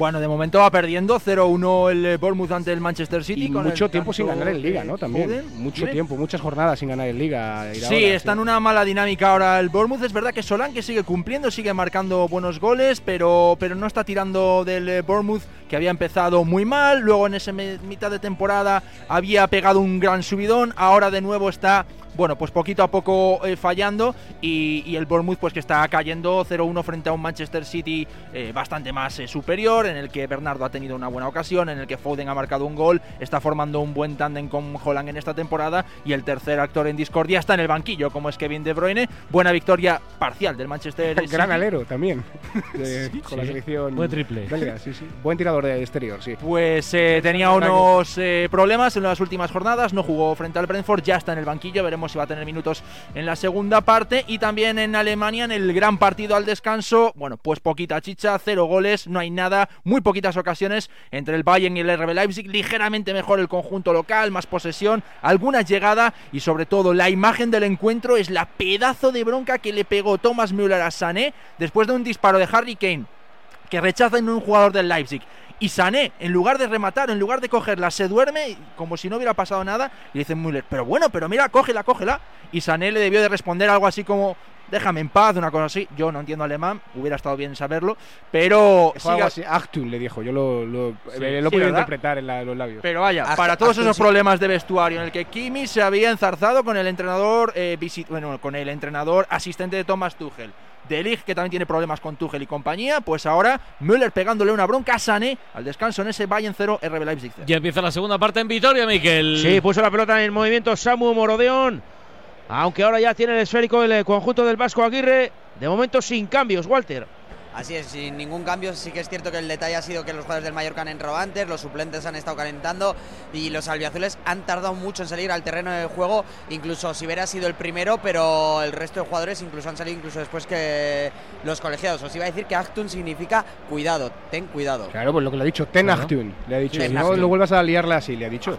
Bueno, de momento va perdiendo 0-1 el Bournemouth ante el Manchester City. Y con mucho el tiempo sin ganar en Liga, ¿no? También. Foden. Mucho tiempo, muchas jornadas sin ganar en Liga. Sí, está en una mala dinámica ahora el Bournemouth. Es verdad que Solán que sigue cumpliendo, sigue marcando buenos goles, pero, pero no está tirando del eh, Bournemouth que había empezado muy mal. Luego en esa mitad de temporada había pegado un gran subidón. Ahora de nuevo está, bueno, pues poquito a poco eh, fallando. Y, y el Bournemouth pues que está cayendo 0-1 frente a un Manchester City eh, bastante más eh, superior, en el que Bernardo ha tenido una buena ocasión, en el que Foden ha marcado un gol, está formando un buen tándem con Holland en esta temporada y el tercer actor en discordia está en el banquillo, como es Kevin De Bruyne. Buena victoria parcial del Manchester City. Gran alero también. de- con la sí. selección. Buen triple. belga, sí, sí. Buen tirador de exterior, sí. Pues eh, tenía unos eh, problemas en las últimas jornadas, no jugó frente al Brentford, ya está en el banquillo, veremos si va a tener minutos en la segunda parte. Y también en Alemania, en el gran partido al descanso, bueno, pues poquita chicha, cero goles, no hay nada, muy poquitas ocasiones entre el Bayern y el RB Leipzig, ligeramente mejor el conjunto local, más posesión, alguna llegada. Y sobre todo la imagen del encuentro es la pedazo de bronca que le pegó Thomas Müller a Sané después de un disparo de Harry Kane que rechaza en un jugador del Leipzig. Y Sané, en lugar de rematar, en lugar de cogerla, se duerme como si no hubiera pasado nada. Y dice Müller, pero bueno, pero mira, cógela, cógela. Y Sané le debió de responder algo así como, déjame en paz, una cosa así. Yo no entiendo alemán, hubiera estado bien saberlo. Pero algo siga- así. Achtung, le dijo. Yo lo, lo, Sí, eh, lo sí, ¿verdad? interpretar en la- los labios. Pero vaya, Acht- para todos Achtung, esos sí. problemas de vestuario en el que Kimi se había enzarzado con el entrenador eh, visit- bueno, con el entrenador asistente de Thomas Tuchel. De Ligt, que también tiene problemas con Tuchel y compañía, pues ahora Müller pegándole una bronca a Sané al descanso en ese Bayern 0 RB Leipzig 0. Ya empieza la segunda parte en Vitoria, Miquel. Sí, puso la pelota en el movimiento Samu Morodeón. Aunque ahora ya tiene el esférico el eh, conjunto del Vasco Aguirre. De momento sin cambios, Walter. Así es, sin ningún cambio. Sí que es cierto que el detalle ha sido que los jugadores del Mallorca han entrado antes, los suplentes han estado calentando y los albiazules han tardado mucho en salir al terreno de juego. Incluso si hubiera sido el primero, pero el resto de jugadores incluso han salido incluso después que los colegiados. Os iba a decir que Actun significa cuidado, ten cuidado. Claro, pues lo que le ha dicho, ten Claro. Achtung. Le ha dicho. Ten Si no, Achtung. no vuelvas a liarla así, le ha dicho.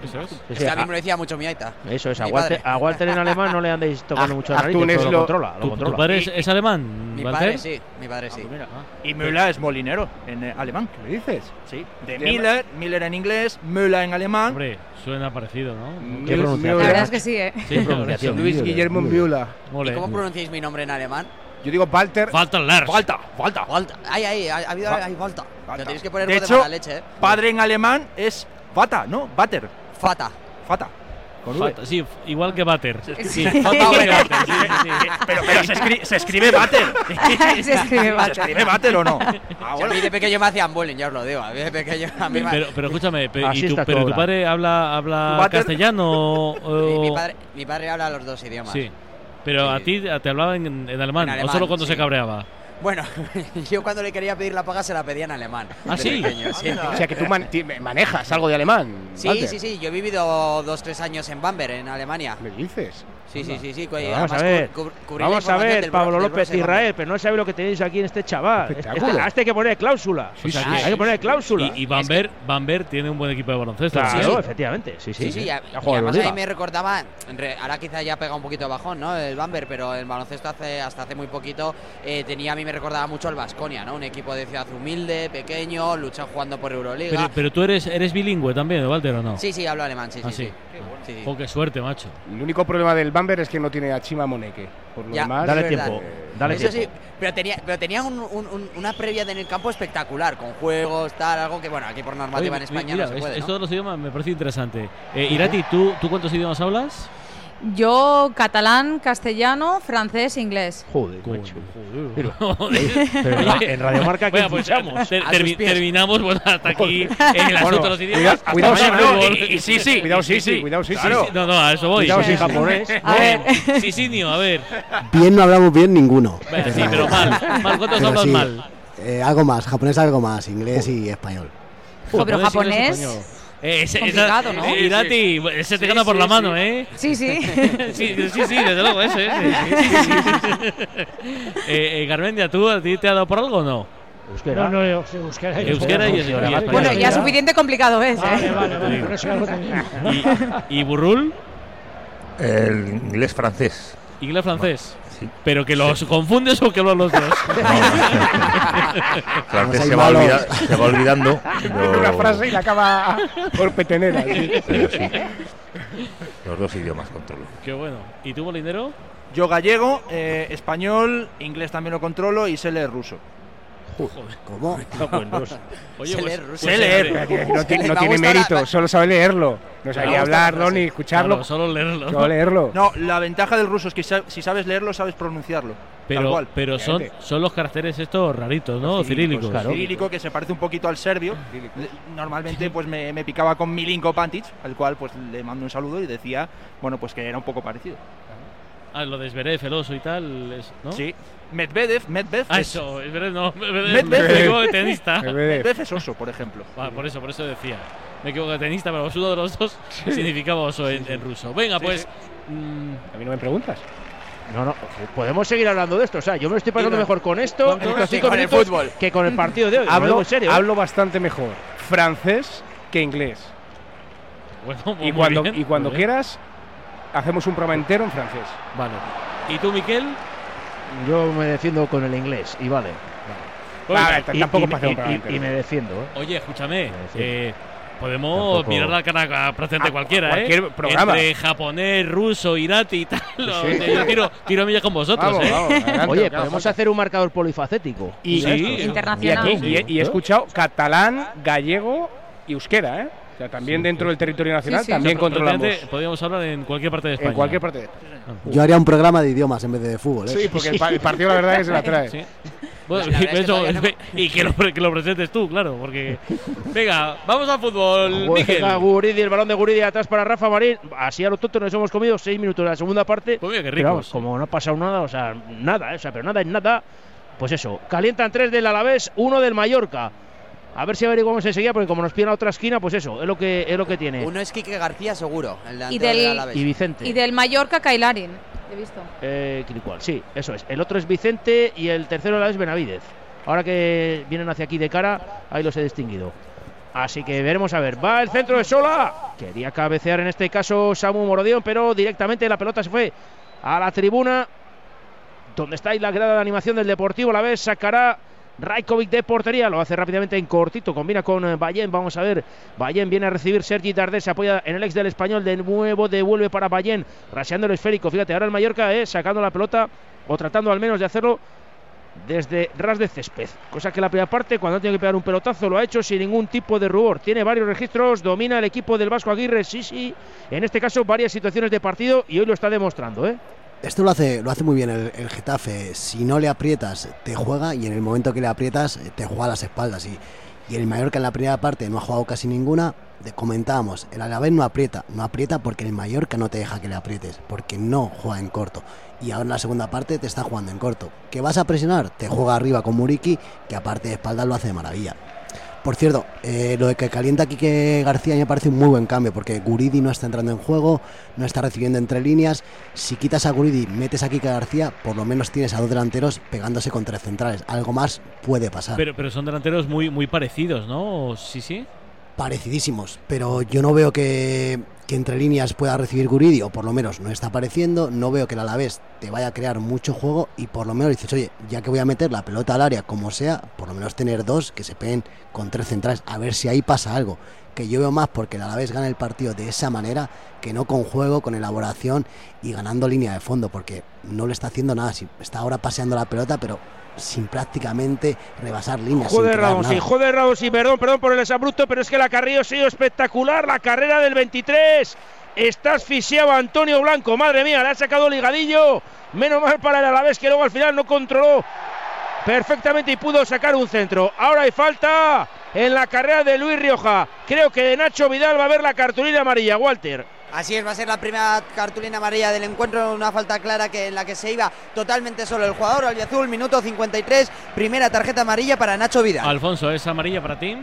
Es que a mí me lo decía mucho mi aita. Eso es, a Walter, a Walter en alemán no le andéis tocando Ah, mucho la nariz, lo lo- controla. Lo ¿Tu, tu controla. padre es, es alemán, Mi Walter? padre sí, mi padre sí. Y Müller es molinero en eh, alemán. ¿Qué le dices? Sí, de Miller, Miller en inglés, Müller en alemán. Hombre, suena parecido, ¿no? Qué pronunciación. La verdad es que sí, ¿eh? Sí, pronunciación. Luis Müller, Guillermo Müller. Müller. Ole. ¿Y cómo pronunciáis mi nombre en alemán? Yo digo Walter. Falta el Lars. Falta, falta. Falta. Ay, ay, ha, ha habido Va- hay falta. falta. Lo tenéis que poner De voz de hecho, mala leche, ¿eh? Padre en alemán es Fata, ¿no? Bater. Fata. Fata. Con V. Falta- sí, igual que. Sí. sí. Pero, pero se, escri- se escribe Bater. Se escribe Bater. ¿Se escribe Bater o no? Ah, Si a mí de pequeño me hacían bullying, ya os lo digo. A mí de pequeño a mí me- Pero, pero escúchame, pe- Así ¿y tu, pero tu padre habla, habla castellano mi, padre, mi padre habla los dos idiomas. Sí. Pero a ti te hablaba en, en alemán, En o solo cuando sí. se cabreaba. Bueno, yo cuando le quería pedir la paga se la pedía en alemán. ¿Ah, sí? pequeño, sí. O sea que tú man- manejas algo de alemán. Sí, Walter. sí, sí. Yo he vivido dos, tres años en Bamberg, en Alemania. ¿Me dices? Sí, sí, sí, sí. Vamos a ver, vamos a ver, Pablo López Borussia Israel, pero no sabe lo que tenéis aquí en este chaval. Este- este hay que poner cláusula. Sí, O sea, sí, que sí. hay que poner cláusula. Y, y Van Ver, Van Ver tiene un buen equipo de baloncesto. Claro, Sí, sí. efectivamente. Sí, sí. Sí, sí, y, a- además a mí Liga. me recordaba, ahora quizá ya pega un poquito de bajón, ¿no? El Bamberg, pero el baloncesto hace, hasta hace muy poquito eh, tenía, a mí me recordaba mucho al Vasconia, ¿no? Un equipo de ciudad humilde, pequeño, lucha jugando por Euroliga. Pero, pero tú eres, eres bilingüe también, Walter, ¿o no? Sí, sí, hablo alemán, sí, sí. Ah, sí. sí. Sí, sí. Jo, qué suerte, macho. El único problema del Es que no tiene a Chima Moneke. Por lo Ya, demás, Dale es tiempo. Dale Eso tiempo. sí, pero tenía, pero tenía un- un- un- una previa en el campo espectacular, con juegos, tal, algo que, bueno, aquí por normativa Oye, en España mira, no se es- puede, ¿no? esto de los idiomas me parece interesante. Eh, Irati, ¿tú, ¿tú cuántos idiomas hablas? Yo catalán, castellano, francés, inglés. Joder, Coño, macho. joder. Pero- Joder. pero en ra- en Radio Marca, ¿qué Bueno, pues, ter- pies. terminamos bueno, hasta aquí en el asunto de los idiomas. cuidado- sí, no, fútbol. y- y sí, sí. Cuidado, sí, sí, cuidado, sí, sí. No, no, a eso voy. Cuidado, sí, japonés. A ver. Sí, sí, a ver. Bien no hablamos bien ninguno. Sí, pero mal. Mal, ¿cuántos hablas sí, mal? eh, algo más, japonés algo más, inglés y español. Pero Japonés. Eh, ese- complicado, esa- ¿no? eh, Irati, ese te gana por la mano, ¿eh? Sí, sí. Sí, sí, sí, desde luego, ese, ese. Eh, eh, Garmendia, ¿tú a ti te ha dado por algo o no? Euskera. No, no, euskera, Euskera y español. Bueno, ya suficiente complicado es, Vale, ¿eh? vale, vale, por eso ya lo tenía. ¿Y, y Burrul? El inglés francés. Inglés francés. Sí. ¿Pero que los confundes o que los los dos? se va, se va olvidando. Pero- una frase y la acaba por petenera. sí. sí. Los dos idiomas controlo. Qué bueno. ¿Y tú, Molindero? Yo gallego, eh, español, inglés también lo controlo y sé leer ruso. ¿Cómo? Oye, Sé pues- leer pues. Sé no, ti- Me no tiene la- mérito, solo sabe leerlo. No sabía hablarlo ni escucharlo, Claro, solo leerlo. solo leerlo. No, la ventaja del ruso es que si sabes leerlo, sabes pronunciarlo. tal Pero, cual. pero son, son los caracteres estos raritos, ¿no? Cirílicos. Cirílico, que se parece un poquito al serbio. Normalmente pues me, me picaba con Milinko Pantic, al cual pues le mando un saludo y decía, bueno, pues que era un poco parecido. Ah, lo de Zverev, el oso y tal, es- ¿no? Sí. Medvedev, Medvedev, Ah, es, eso, Zverev no, Medvedev, Medvedev. me equivoco de tenista. Medvedev es oso, por ejemplo. Ah, por eso, por eso decía. Me equivoco de tenista, pero uno de los dos significaba oso en, en ruso. Venga, Sí, pues. sí. mm, A mí no me preguntas. No, no, podemos seguir hablando de esto. O sea, yo me lo estoy pasando mejor con esto Con- en estos sí, cinco con el fútbol. que con el partido de hoy. Lo Hablo, en serio. ¿eh? hablo bastante mejor francés que inglés. bueno, Y cuando, bien, y cuando quieras, hacemos un programa entero en francés. Vale. ¿Y tú, Miquel? Yo me defiendo con el inglés y vale. Vale, Y- tampoco y- me defiendo, ¿eh? Oye, escúchame. Eh, podemos Tampoco- mirar la cara a presente A- cualquiera, cualquier ¿eh? programa. Entre japonés, ruso, irati y tal. Sí. yo tiro, tiro millas con vosotros, Vamos, ¿eh? vamos, adelante, Oye, podemos hacer un marcador polifacético. Y, Sí, Internacional. Y, aquí- y- y he escuchado catalán, gallego y euskera, ¿eh? Sea, también dentro del territorio nacional Sí, sí. también O sea, controlamos. Podríamos hablar en cualquier parte de España. En cualquier parte de Yo haría un programa de idiomas en vez de fútbol. ¿eh? Sí, porque el, pa- el partido la verdad es que se la trae. Sí. Bueno, La es que eso, todavía no- y que lo, que lo presentes tú, claro, porque. Venga, vamos al fútbol. Juega Guridi, el balón de Guridi atrás para Rafa Marín. Así a lo tonto nos hemos comido seis minutos de la segunda parte. Pues mira qué Pero rico. vamos, como no ha pasado nada, o sea, nada, ¿eh? o sea, pero nada es nada. Pues eso, calientan tres del Alavés, uno del Mallorca. A ver si averiguamos enseguida, porque como nos pide a otra esquina, pues eso, es lo que, es lo que tiene. Uno es Quique García, seguro. El Y delantero del- Alavés. Y Vicente. Y del Mallorca, Kailarin. He visto. Eh, sí, eso es. El otro es Vicente y el tercero la es Benavidez. Ahora que vienen hacia aquí de cara, ahí los he distinguido. Así que veremos a ver. Va el centro de Sola. Quería cabecear en este caso Samu Morodión, pero directamente la pelota se fue a la tribuna. Donde está ahí la grada de animación del Deportivo. La vez sacará Rajkovic de portería. Lo hace rápidamente en cortito. Combina con eh, Ballén. Vamos a ver. Ballén viene a recibir Sergi Tardés. Se apoya en el ex del español. De nuevo devuelve para Ballén. Raseando el esférico. Fíjate, ahora el Mallorca eh, sacando la pelota. O tratando al menos de hacerlo desde ras de césped. Cosa que la primera parte, cuando ha tenido que pegar un pelotazo, lo ha hecho sin ningún tipo de rubor. Tiene varios registros, domina el equipo del Vasco Aguirre, sí, sí. En este caso, varias situaciones de partido y hoy lo está demostrando, ¿eh? Esto lo hace, lo hace muy bien el, Getafe. Si no le aprietas, te juega y en el momento que le aprietas, eh, te juega las espaldas. Y, y el Mallorca en la primera parte no ha jugado casi ninguna. Comentábamos, el Alavés no aprieta. No aprieta porque el Mallorca no te deja que le aprietes, porque no juega en corto. Y ahora en la segunda parte te está jugando en corto. ¿Que vas a presionar? Te juega arriba con Muriki, que aparte de espaldas lo hace de maravilla. Por cierto, eh, lo de que calienta Quique García me parece un muy buen cambio, porque Guridi no está entrando en juego, no está recibiendo entre líneas. Si quitas a Guridi, metes a Quique García, por lo menos tienes a dos delanteros pegándose con tres centrales. Algo más puede pasar. Pero, pero son delanteros muy, muy parecidos, ¿no? Sí, sí. Parecidísimos, pero yo no veo que, que entre líneas pueda recibir Guridi, o por lo menos no está apareciendo. No veo que el Alavés te vaya a crear mucho juego y por lo menos dices, oye, ya que voy a meter la pelota al área como sea, por lo menos tener dos que se peguen con tres centrales, a ver si ahí pasa algo. Que yo veo más porque el Alavés gana el partido de esa manera que no con juego, con elaboración y ganando línea de fondo, porque no le está haciendo nada. Sí, Está ahora paseando la pelota, pero sin prácticamente rebasar líneas. Joder, sí, joder, sí, perdón, perdón por el exabrupto, pero es que la carrera ha sido espectacular. La carrera del 23. Está asfixiado Antonio Blanco, madre mía, le ha sacado ligadillo. Menos mal para el Alavés que luego al final no controló perfectamente y pudo sacar un centro. Ahora hay falta en la carrera de Luis Rioja. Creo que de Nacho Vidal va a ver la cartulina amarilla, Walter. Así es, va a ser la primera cartulina amarilla del encuentro, una falta clara que en la que se iba totalmente solo el jugador albiazul, minuto 53, primera tarjeta amarilla para Nacho Vidal. Alfonso, ¿es amarilla para ti?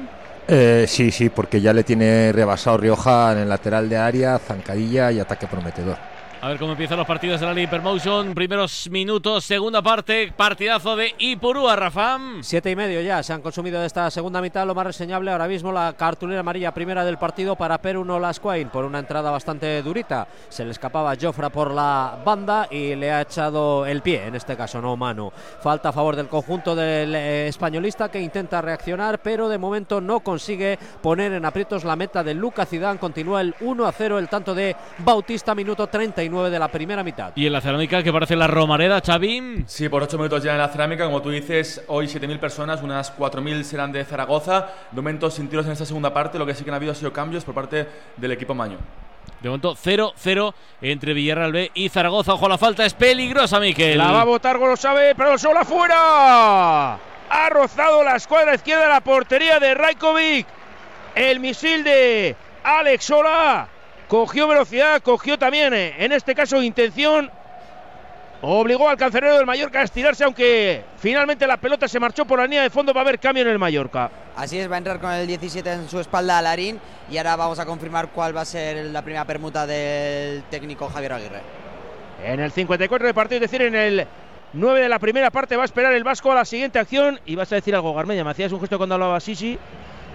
Eh, sí, sí, porque ya le tiene rebasado Rioja en el lateral de área, zancadilla y ataque prometedor. A ver cómo empiezan los partidos de la Hypermotion. Primeros minutos, segunda parte, partidazo de Ipurúa, Rafam. Siete y medio ya se han consumido de esta segunda mitad. Lo más reseñable ahora mismo la cartulera amarilla primera del partido para Perú no por una entrada bastante durita. Se le escapaba Jofra por la banda y le ha echado el pie, en este caso no mano. Falta a favor del conjunto del eh, españolista que intenta reaccionar, pero de momento no consigue poner en aprietos la meta de Luca Zidane. Continúa el 1 a 0, el tanto de Bautista, minuto 39 de la primera mitad. Y en la cerámica, que parece la Romareda, Chavín. Sí, por 8 minutos ya en la cerámica, como tú dices, hoy 7.000 personas, unas 4.000 serán de Zaragoza. De momento sin tiros en esta segunda parte, lo que sí que han habido ha sido cambios por parte del equipo Maño. De momento 0-0 entre Villarreal B y Zaragoza. Ojo, la falta es peligrosa, Miquel. La va a botar sabe, pero solo afuera. Ha rozado la escuadra izquierda de la portería de Rajkovic. El misil de Alex Sola cogió velocidad, cogió también, eh, en este caso, intención. Obligó al cancerero del Mallorca a estirarse, aunque finalmente la pelota se marchó por la línea de fondo. Va a haber cambio en el Mallorca. Así es, va a entrar con el 17 en su espalda Larín. Y ahora vamos a confirmar cuál va a ser la primera permuta del técnico Javier Aguirre. En el 54 de partido, es decir, en el 9 de la primera parte, va a esperar el Vasco a la siguiente acción. Y vas a decir algo, Garmedia. Me hacías un gesto cuando hablaba Sisi.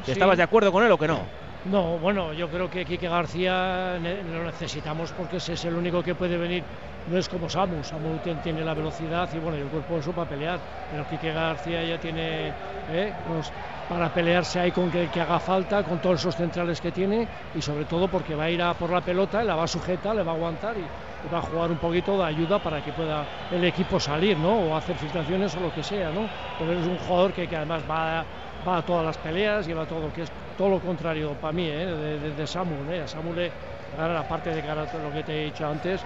¿Estabas de acuerdo con él o que no? No, bueno, yo creo que Quique García lo necesitamos porque ese es el único que puede venir. No es como Samu, Samu tiene la velocidad y bueno, el cuerpo eso para pelear, pero Quique García ya tiene ¿eh? pues, para pelearse ahí con que, haga falta, con todos esos centrales que tiene y sobre todo porque va a ir a por la pelota, la va a sujetar, le va a aguantar y, va a jugar un poquito de ayuda para que pueda el equipo salir, ¿no? O hacer filtraciones o lo que sea, ¿no? Pero es un jugador que, además va a todas las peleas, lleva todo, que es todo lo contrario para mí, ¿eh? de, de, Samuel. ¿eh? A Samuel, ahora la parte de lo que te he dicho antes,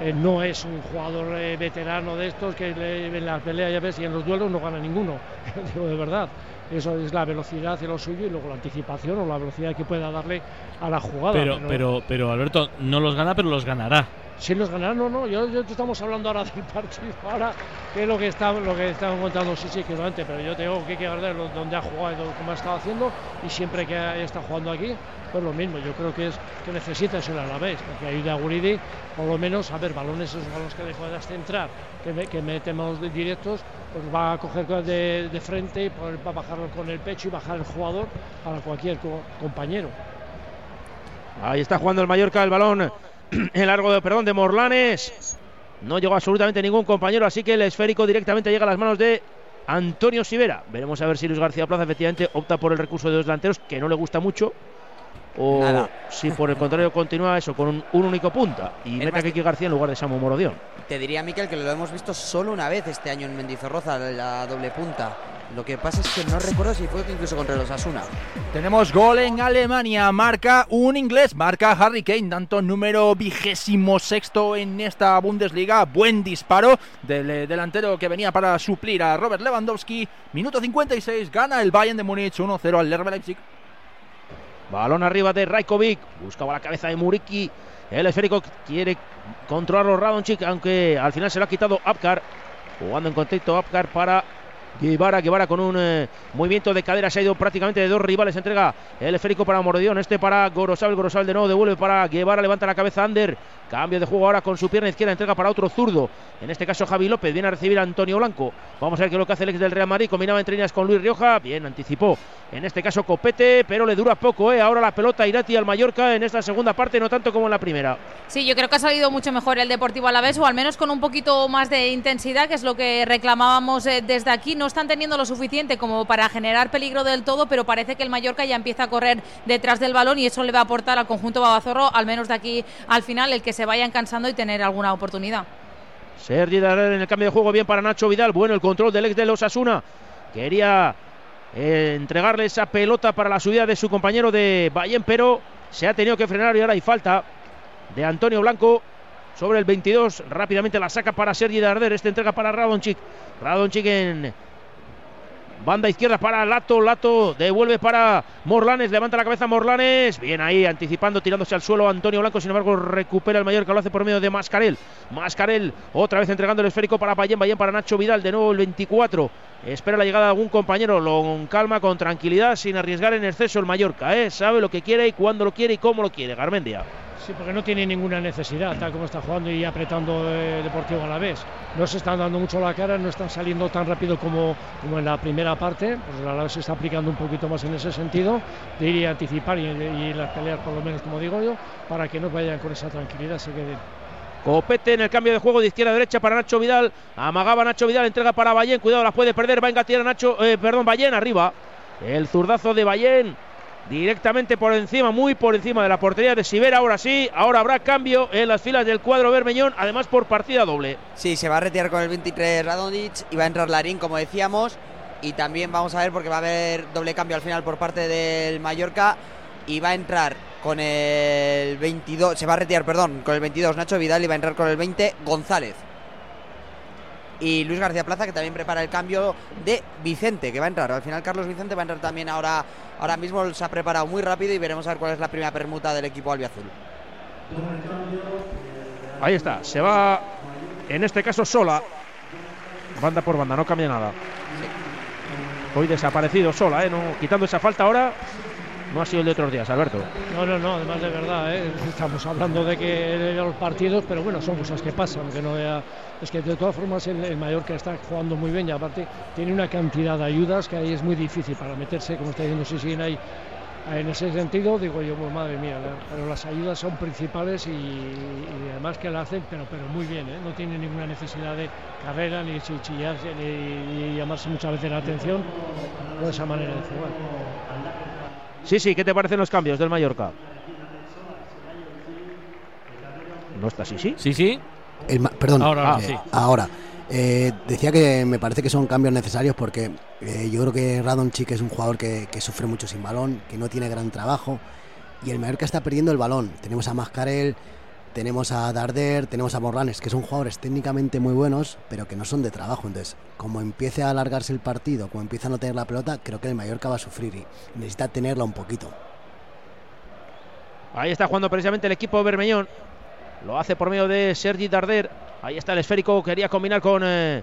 eh, no es un jugador eh, veterano de estos que en las peleas ya ves y en los duelos no gana ninguno, digo de verdad. Eso es la velocidad y lo suyo y luego la anticipación o la velocidad que pueda darle a la jugada. Pero, pero, pero Alberto, no los gana, pero los ganará. Si los ganarán, no, no, yo, yo, estamos hablando ahora del partido, ahora que es lo que está, que contando, sí, sí, que antes, pero yo tengo que ver donde ha jugado cómo ha estado haciendo, y siempre que está jugando aquí, pues lo mismo, yo creo que es que necesita ser a la vez, porque ayude a Guridi, por lo menos, a ver, balones, esos balones que le puedas centrar, que, que metemos directos, pues va a coger de, de frente y va a bajarlo con el pecho y bajar el jugador para cualquier compañero. Ahí está jugando el Mallorca el balón el largo de, perdón, de Morlanes. No llegó absolutamente ningún compañero, así que el esférico directamente llega a las manos de Antonio Sivera. Veremos a ver si Luis García Plaza efectivamente opta por el recurso de dos delanteros, que no le gusta mucho. O si por el contrario continúa eso con un, único punta y meta a Kiki García en lugar de Samu Morodión. Te diría, Miquel, que lo hemos visto solo una vez este año en Mendizorroza, la doble punta. Lo que pasa es que no recuerdo si fue incluso contra los Asuna. Tenemos gol en Alemania, marca un inglés, marca Harry Kane, tanto número vigésimo sexto en esta Bundesliga. Buen disparo del eh, delantero que venía para suplir a Robert Lewandowski. Minuto 56, gana el Bayern de Múnich 1-0 al Lerber Leipzig. Balón arriba de Rajkovic, buscaba la cabeza de Muriki. El esférico quiere controlarlo Radonchik, aunque al final se lo ha quitado Apkar. Jugando en contexto Apkar para Guevara, Guevara con un eh, movimiento de cadera, se ha ido prácticamente de dos rivales, entrega el esférico para Mordión, este para Gorosal, Gorosal de nuevo devuelve para Guevara, levanta la cabeza Ander, cambio de juego ahora con su pierna izquierda, entrega para otro zurdo, en este caso Javi López, viene a recibir a Antonio Blanco, vamos a ver qué es lo que hace el ex del Real Madrid, combinaba entre líneas con Luis Rioja, bien, anticipó, en este caso Copete, pero le dura poco, ¿eh? ahora la pelota Irati al Mallorca en esta segunda parte, no tanto como en la primera. Sí, yo creo que ha salido mucho mejor el Deportivo a la vez, o al menos con un poquito más de intensidad, que es lo que reclamábamos eh, desde aquí, no están teniendo lo suficiente como para generar peligro del todo, pero parece que el Mallorca ya empieza a correr detrás del balón y eso le va a aportar al conjunto Babazorro, al menos de aquí al final, el que se vayan cansando y tener alguna oportunidad. Sergi Darrer en el cambio de juego, bien para Nacho Vidal, bueno el control del ex de los Asuna, quería eh, entregarle esa pelota para la subida de su compañero de Bayern, pero se ha tenido que frenar y ahora hay falta de Antonio Blanco sobre el 22. Rápidamente la saca para Sergi Darder. Este entrega para Radonchik. Radonchik en Banda izquierda para Lato, Lato devuelve para Morlanes, levanta la cabeza Morlanes, bien ahí, anticipando, tirándose al suelo Antonio Blanco, sin embargo recupera el mayor que lo hace por medio de Mascarel. Mascarel otra vez entregando el esférico para Bayén, Bayén para Nacho Vidal, de nuevo el 24. Espera la llegada de algún compañero, lo calma, con tranquilidad, sin arriesgar en exceso el Mallorca, ¿eh? sabe lo que quiere y cuándo lo quiere y cómo lo quiere, Garmendia. Sí, porque no tiene ninguna necesidad, tal como está jugando y apretando eh, Deportivo a la vez. No se están dando mucho la cara, no están saliendo tan rápido como, como en la primera parte, pues la vez se está aplicando un poquito más en ese sentido, de ir y anticipar y, y las peleas, por lo menos, como digo yo, para que no vayan con esa tranquilidad, se queden. Copete en el cambio de juego de izquierda a derecha para Nacho Vidal. Amagaba Nacho Vidal, entrega para Ballén. Cuidado, la puede perder. Va a engatillar a Nacho, eh, perdón, Ballén arriba. El zurdazo de Ballén directamente por encima, muy por encima de la portería de Sivera. Ahora sí, ahora habrá cambio en las filas del cuadro Bermeñón, además por partida doble. Sí, se va a retirar con el 23 Radonic y va a entrar Larín, como decíamos. Y también vamos a ver porque va a haber doble cambio al final por parte del Mallorca. Y va a entrar con el 22, se va a retirar, perdón, con el 22 Nacho Vidal y va a entrar con el 20 González y Luis García Plaza que también prepara el cambio de Vicente que va a entrar. Al final Carlos Vicente va a entrar también ahora, ahora mismo se ha preparado muy rápido y veremos a ver cuál es la primera permuta del equipo albiazul. Ahí está, se va en este caso sola, banda por banda, no cambia nada. Hoy desaparecido sola, ¿eh? no, quitando esa falta ahora, no ha sido el de otros días, Alberto. No, no, no, además de verdad, ¿eh? estamos hablando de que los partidos, pero bueno, son cosas que pasan, que no es que de todas formas el, el, Mallorca está jugando muy bien y aparte tiene una cantidad de ayudas que ahí es muy difícil para meterse, como está diciendo, si siguen ahí. En ese sentido, digo yo, pues, madre mía, pero las ayudas son principales y, además que la hacen, pero, pero muy bien, ¿eh? no tiene ninguna necesidad de carrera ni chillarse ni, llamarse muchas veces la atención por esa manera de jugar. Sí, sí, ¿qué te parecen los cambios del Mallorca? ¿No está así, sí? Sí, sí. Perdón, ahora. Eh, ahora. Eh, decía que me parece que son cambios necesarios porque eh, yo creo que Radonchik es un jugador que, que, sufre mucho sin balón, que no tiene gran trabajo y el Mallorca está perdiendo el balón. Tenemos a Mascarel, tenemos a Darder, tenemos a Morlanes, que son jugadores técnicamente muy buenos, pero que no son de trabajo. Entonces, como empiece a alargarse el partido, como empieza a no tener la pelota, creo que el Mallorca va a sufrir y necesita tenerla un poquito. Ahí está jugando precisamente el equipo Bermeñón. Lo hace por medio de Sergi Darder. Ahí está el esférico. Quería combinar con eh,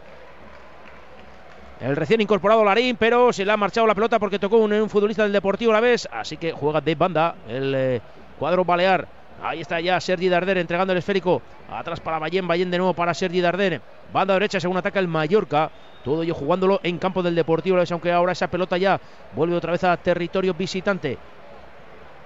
el recién incorporado Larín, pero se le ha marchado la pelota porque tocó un, futbolista del Deportivo la vez. Así que juega de banda el eh, cuadro balear. Ahí está ya Sergi Darder entregando el esférico. Atrás para Ballén, Ballén de nuevo para Sergi Darder. Banda derecha según ataca el Mallorca. Todo ello jugándolo en campo del Deportivo, aunque ahora esa pelota ya vuelve otra vez a territorio visitante.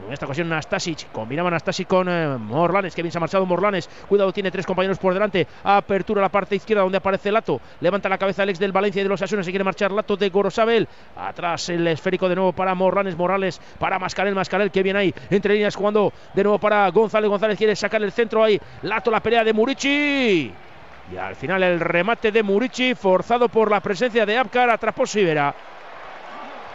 En esta ocasión Nastasic, combinaba Nastasic con eh, Morlanes, que bien se ha marchado Morlanes, cuidado, tiene tres compañeros por delante, apertura a la parte izquierda donde aparece Lato, levanta la cabeza Alex del Valencia y de los Asunas, se quiere marchar Lato de Gorosabel, atrás el esférico de nuevo para Morlanes, Morales, para Mascarel, Mascarel, que viene ahí, entre líneas jugando de nuevo para González, González quiere sacar el centro ahí, Lato la pelea de Murici, y al final el remate de Murici, forzado por la presencia de Abkar, atrapó Sivera.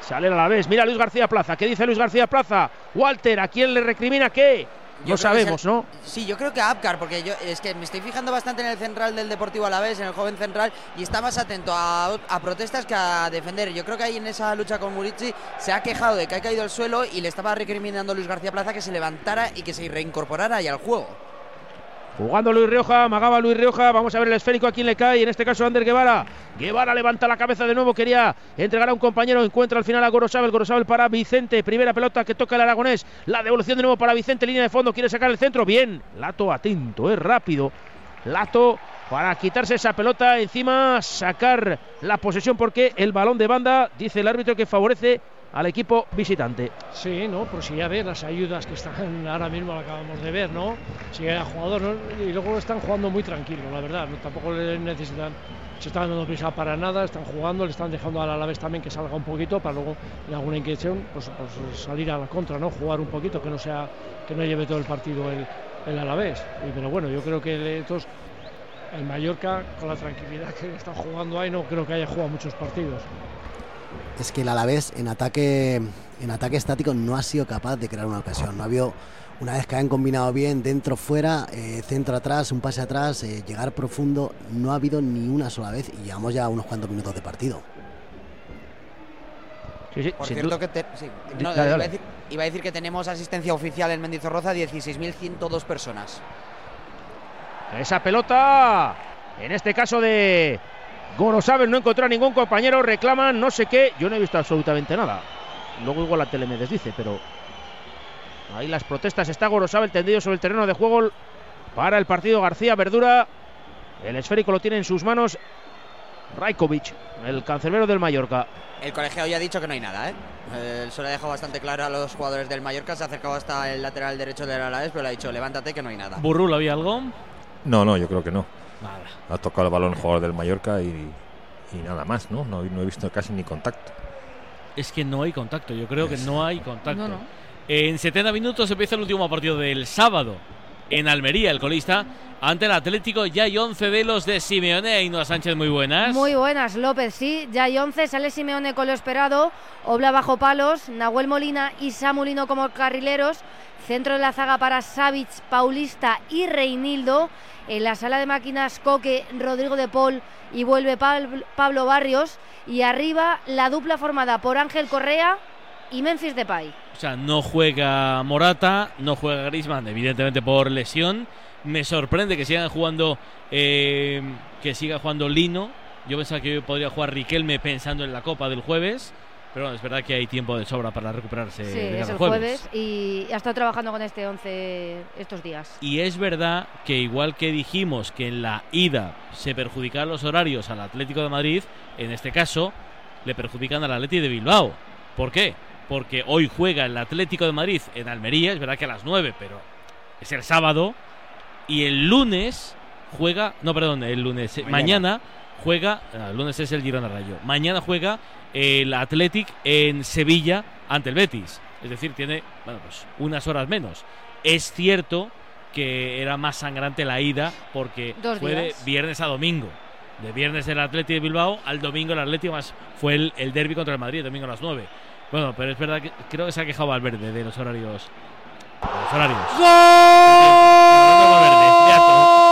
Sale a la vez. Mira Luis García Plaza. ¿Qué dice Luis García Plaza? Walter, ¿a quién le recrimina qué? No sabemos, ¿no? Sí, yo creo que a Abkar, porque yo es que me estoy fijando bastante en el central del Deportivo Alavés, en el joven central, y está más atento a, a, protestas que a defender. Yo creo que ahí en esa lucha con Murici se ha quejado de que ha caído al suelo y le estaba recriminando a Luis García Plaza que se levantara y que se reincorporara ahí al juego. Jugando Luis Rioja, amagaba Luis Rioja. Vamos a ver el esférico a quién le cae. En este caso, Ander Guevara. Guevara levanta la cabeza de nuevo. Quería entregar a un compañero. Encuentra al final a Gorosabel. Gorosabel para Vicente. Primera pelota que toca el aragonés. La devolución de nuevo para Vicente. Línea de fondo. Quiere sacar el centro. Bien. Lato atento. Es rápido. Lato para quitarse esa pelota. Encima sacar la posesión porque el balón de banda, dice el árbitro, que favorece al equipo visitante. Sí, ¿no? Pues si ya ves las ayudas que están ahora mismo, lo acabamos de ver, ¿no? Si era jugador, ¿no? y luego están jugando muy tranquilo, la verdad, ¿no? tampoco le necesitan, se están dando prisa para nada, están jugando, le están dejando a la vez también que salga un poquito para luego en alguna inquietud pues, pues, salir a la contra, ¿no? Jugar un poquito, que no sea, que no lleve todo el partido el, el Alavés. Y, pero bueno, yo creo que estos, el Mallorca, con la tranquilidad que está jugando ahí, no creo que haya jugado muchos partidos es que el Alavés en ataque, en ataque estático no ha sido capaz de crear una ocasión. No ha habido, una vez que han combinado bien, dentro, fuera, eh, centro atrás, un pase atrás, eh, llegar profundo, no ha habido ni una sola vez y llevamos ya unos cuantos minutos de partido. Sí, sí, Por cierto que te, sí, no, Dale, iba, a decir, iba a decir que tenemos asistencia oficial en Mendizorroza, 16.102 personas. Esa pelota, en este caso de Gorosabel, no encontró a ningún compañero, reclaman no sé qué. Yo no he visto absolutamente nada. Luego igual la tele me desdice, pero Ahí las protestas. Está Gorosabel tendido sobre el terreno de juego para el partido García Verdura. El esférico lo tiene en sus manos Rajkovic, el cancerbero del Mallorca. El colegiado ya ha dicho que no hay nada, ¿eh? se lo ha dejado bastante claro a los jugadores del Mallorca. Se ha acercado hasta el lateral derecho del Alavés, pero le ha dicho levántate que no hay nada. ¿Burrul había algo? No, no, yo creo que no. Nada. Ha tocado el balón el jugador del Mallorca y, y nada más, ¿no? ¿no? No he visto casi ni contacto. Es que no hay contacto, yo creo que Es- no hay contacto. No, no. En 70 minutos empieza el último partido del sábado en Almería, el colista, ante el Atlético. Ya hay 11 de los de Simeone. Ainhoa Sánchez, muy buenas. Muy buenas, López, sí, ya hay 11, sale Simeone con lo esperado, Obla bajo palos, Nahuel Molina y Samulino como carrileros, centro de la zaga para Savic, Paulista y Reinildo, en la sala de máquinas Coque, Rodrigo de Paul y vuelve Pablo Barrios, y arriba la dupla formada por Ángel Correa y Memphis Depay. O sea, no juega Morata, no juega Griezmann, evidentemente por lesión. Me sorprende que sigan jugando, eh, que siga jugando Lino. Yo pensaba que podría jugar Riquelme pensando en la Copa del jueves, pero bueno, es verdad que hay tiempo de sobra para recuperarse. Sí, de es el al jueves y ha estado trabajando con este 11 estos días. Y es verdad que igual que dijimos que en la ida se perjudican los horarios al Atlético de Madrid, en este caso le perjudican al Atlético de Bilbao. ¿Por qué? Porque hoy juega el Atlético de Madrid en Almería, es verdad que a las 9, pero es el sábado. Y el lunes juega, no, perdón, el lunes, eh, mañana, juega, ah, el lunes es el Girona Rayo, mañana juega el Athletic en Sevilla ante el Betis. Es decir, tiene, bueno, pues unas horas menos. Es cierto que era más sangrante la ida porque Dos fue de viernes a domingo. De viernes el Atlético de Bilbao al domingo el Atlético más fue el, el derby contra el Madrid, el domingo a las 9. Bueno, pero es verdad que creo que se ha quejado Valverde de los horarios. de los horarios. ¡Golazo!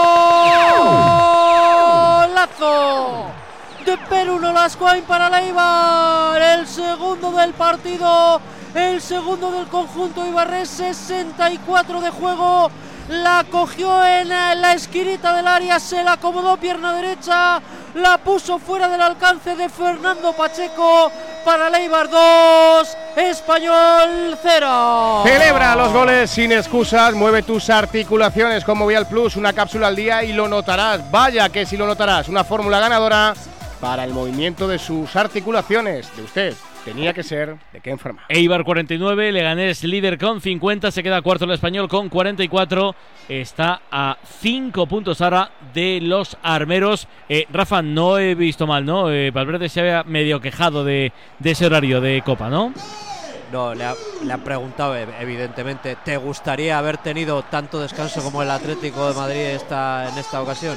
Para Leibar. El segundo del partido. El segundo del conjunto Ibarres. 64 de juego. La cogió en la esquinita del área. Se la acomodó pierna derecha. La puso fuera del alcance de Fernando Pacheco. Para Leibar 2. Español 0. Celebra los goles sin excusas, mueve tus articulaciones con Movial Plus, una cápsula al día y lo notarás. Vaya que si lo notarás, una fórmula ganadora para el movimiento de sus articulaciones. De usted, tenía que ser de qué enferma. Eibar 49, Leganés líder con 50, se queda cuarto el español con 44, está a 5 puntos ahora de los armeros. Eh, Rafa, no he visto mal, ¿no? Eh, Valverde se había medio quejado de, de ese horario de Copa, ¿no? No, le ha, le ha preguntado, ev- evidentemente, ¿te gustaría haber tenido tanto descanso como el Atlético de Madrid esta, en esta ocasión?